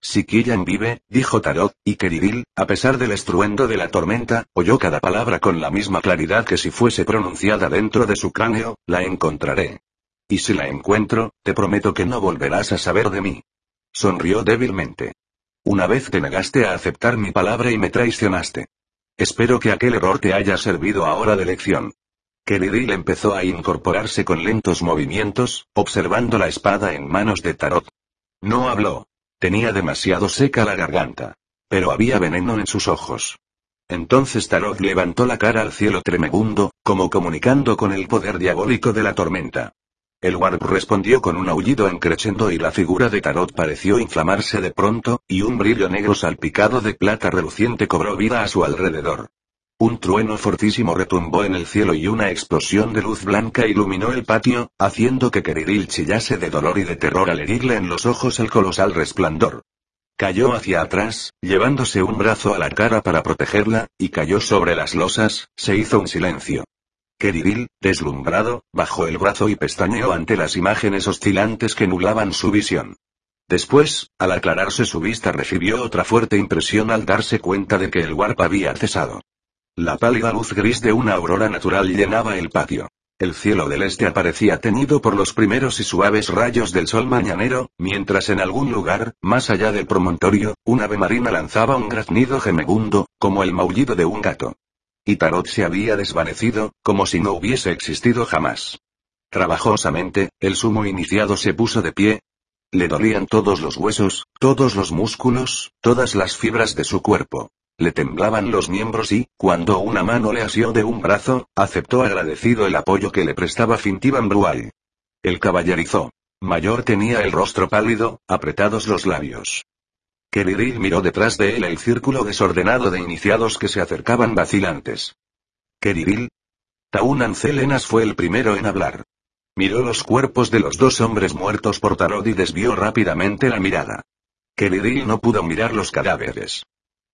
Si Killian vive, dijo Tarot, y Keridil, a pesar del estruendo de la tormenta, oyó cada palabra con la misma claridad que si fuese pronunciada dentro de su cráneo, la encontraré. Y si la encuentro, te prometo que no volverás a saber de mí. Sonrió débilmente. Una vez te negaste a aceptar mi palabra y me traicionaste. Espero que aquel error te haya servido ahora de lección. Keridil empezó a incorporarse con lentos movimientos, observando la espada en manos de Tarot. No habló. Tenía demasiado seca la garganta. Pero había veneno en sus ojos. Entonces Tarot levantó la cara al cielo tremebundo, como comunicando con el poder diabólico de la tormenta. El Warp respondió con un aullido encrechendo y la figura de Tarot pareció inflamarse de pronto, y un brillo negro salpicado de plata reluciente cobró vida a su alrededor. Un trueno fortísimo retumbó en el cielo y una explosión de luz blanca iluminó el patio, haciendo que Keridil chillase de dolor y de terror al herirle en los ojos el colosal resplandor. Cayó hacia atrás, llevándose un brazo a la cara para protegerla, y cayó sobre las losas, se hizo un silencio. Keridil, deslumbrado, bajó el brazo y pestañeó ante las imágenes oscilantes que nublaban su visión. Después, al aclararse su vista recibió otra fuerte impresión al darse cuenta de que el warp había cesado. La pálida luz gris de una aurora natural llenaba el patio. El cielo del este aparecía teñido por los primeros y suaves rayos del sol mañanero, mientras en algún lugar, más allá del promontorio, un ave marina lanzaba un graznido gemegundo, como el maullido de un gato. Y Tarot se había desvanecido, como si no hubiese existido jamás. Trabajosamente, el sumo iniciado se puso de pie. Le dolían todos los huesos, todos los músculos, todas las fibras de su cuerpo. Le temblaban los miembros y, cuando una mano le asió de un brazo, aceptó agradecido el apoyo que le prestaba Fintiban Brual. El caballerizó. Mayor tenía el rostro pálido, apretados los labios. Keridil miró detrás de él el círculo desordenado de iniciados que se acercaban vacilantes. Keridil. Taunan Celenas fue el primero en hablar. Miró los cuerpos de los dos hombres muertos por Tarot y desvió rápidamente la mirada. Keridil no pudo mirar los cadáveres.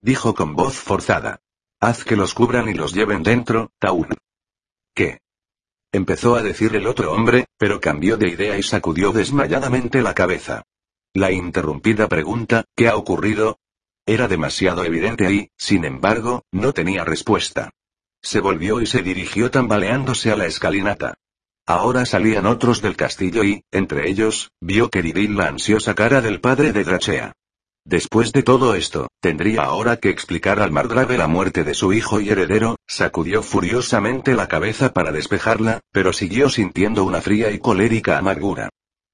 Dijo con voz forzada. Haz que los cubran y los lleven dentro, Taun. ¿Qué? Empezó a decir el otro hombre, pero cambió de idea y sacudió desmayadamente la cabeza. La interrumpida pregunta, ¿qué ha ocurrido? Era demasiado evidente y, sin embargo, no tenía respuesta. Se volvió y se dirigió tambaleándose a la escalinata. Ahora salían otros del castillo y, entre ellos, vio vivir la ansiosa cara del padre de Drachea. Después de todo esto, tendría ahora que explicar al margrave la muerte de su hijo y heredero, sacudió furiosamente la cabeza para despejarla, pero siguió sintiendo una fría y colérica amargura.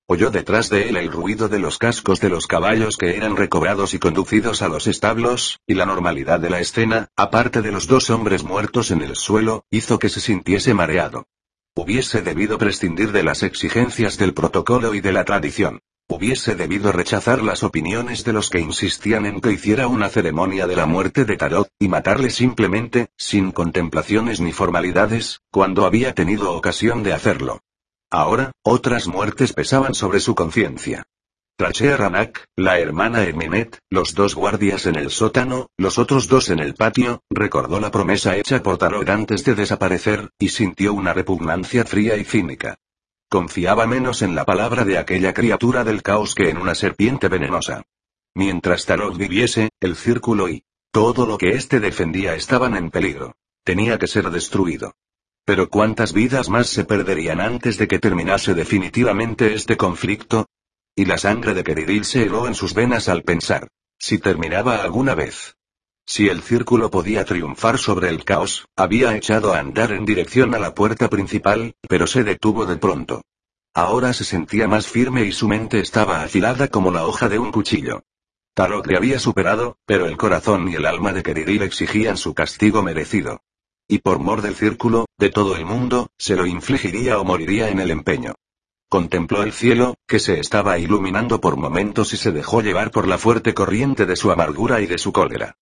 Oyó detrás de él el ruido de los cascos de los caballos que eran recobrados y conducidos a los establos, y la normalidad de la escena, aparte de los dos hombres muertos en el suelo, hizo que se sintiese mareado. Hubiese debido prescindir de las exigencias del protocolo y de la tradición. Hubiese debido rechazar las opiniones de los que insistían en que hiciera una ceremonia de la muerte de Tarot, y matarle simplemente, sin contemplaciones ni formalidades, cuando había tenido ocasión de hacerlo. Ahora, otras muertes pesaban sobre su conciencia. Trachea Ranak, la hermana Eminet, los dos guardias en el sótano, los otros dos en el patio, recordó la promesa hecha por Tarot antes de desaparecer, y sintió una repugnancia fría y cínica. Confiaba menos en la palabra de aquella criatura del caos que en una serpiente venenosa. Mientras Tarot viviese, el círculo y todo lo que éste defendía estaban en peligro. Tenía que ser destruido. Pero ¿cuántas vidas más se perderían antes de que terminase definitivamente este conflicto? Y la sangre de Keridil se heló en sus venas al pensar. Si terminaba alguna vez. Si el círculo podía triunfar sobre el caos, había echado a andar en dirección a la puerta principal, pero se detuvo de pronto. Ahora se sentía más firme y su mente estaba afilada como la hoja de un cuchillo. Tarok le había superado, pero el corazón y el alma de Keridil exigían su castigo merecido. Y por mor del círculo, de todo el mundo, se lo infligiría o moriría en el empeño. Contempló el cielo, que se estaba iluminando por momentos y se dejó llevar por la fuerte corriente de su amargura y de su cólera.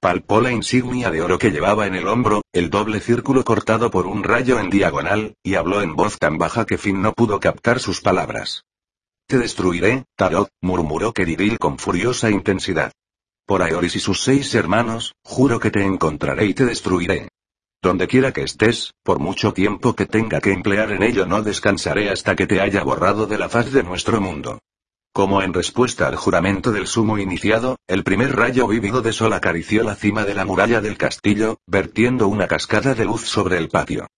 Palpó la insignia de oro que llevaba en el hombro, el doble círculo cortado por un rayo en diagonal, y habló en voz tan baja que Finn no pudo captar sus palabras. Te destruiré, Tarot, murmuró Keridil con furiosa intensidad. Por Aeoris y sus seis hermanos, juro que te encontraré y te destruiré. Donde quiera que estés, por mucho tiempo que tenga que emplear en ello no descansaré hasta que te haya borrado de la faz de nuestro mundo. Como en respuesta al juramento del sumo iniciado, el primer rayo vívido de sol acarició la cima de la muralla del castillo, vertiendo una cascada de luz sobre el patio.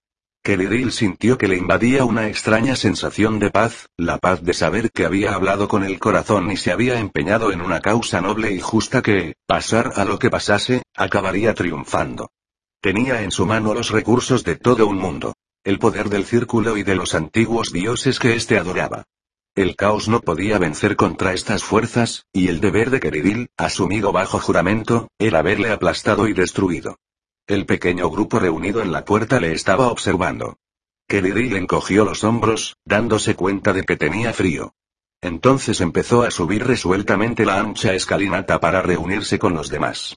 Keridil sintió que le invadía una extraña sensación de paz, la paz de saber que había hablado con el corazón y se había empeñado en una causa noble y justa que, pasar a lo que pasase, acabaría triunfando. Tenía en su mano los recursos de todo un mundo. El poder del círculo y de los antiguos dioses que éste adoraba. El caos no podía vencer contra estas fuerzas, y el deber de Keridil, asumido bajo juramento, era haberle aplastado y destruido. El pequeño grupo reunido en la puerta le estaba observando. Keridil encogió los hombros, dándose cuenta de que tenía frío. Entonces empezó a subir resueltamente la ancha escalinata para reunirse con los demás.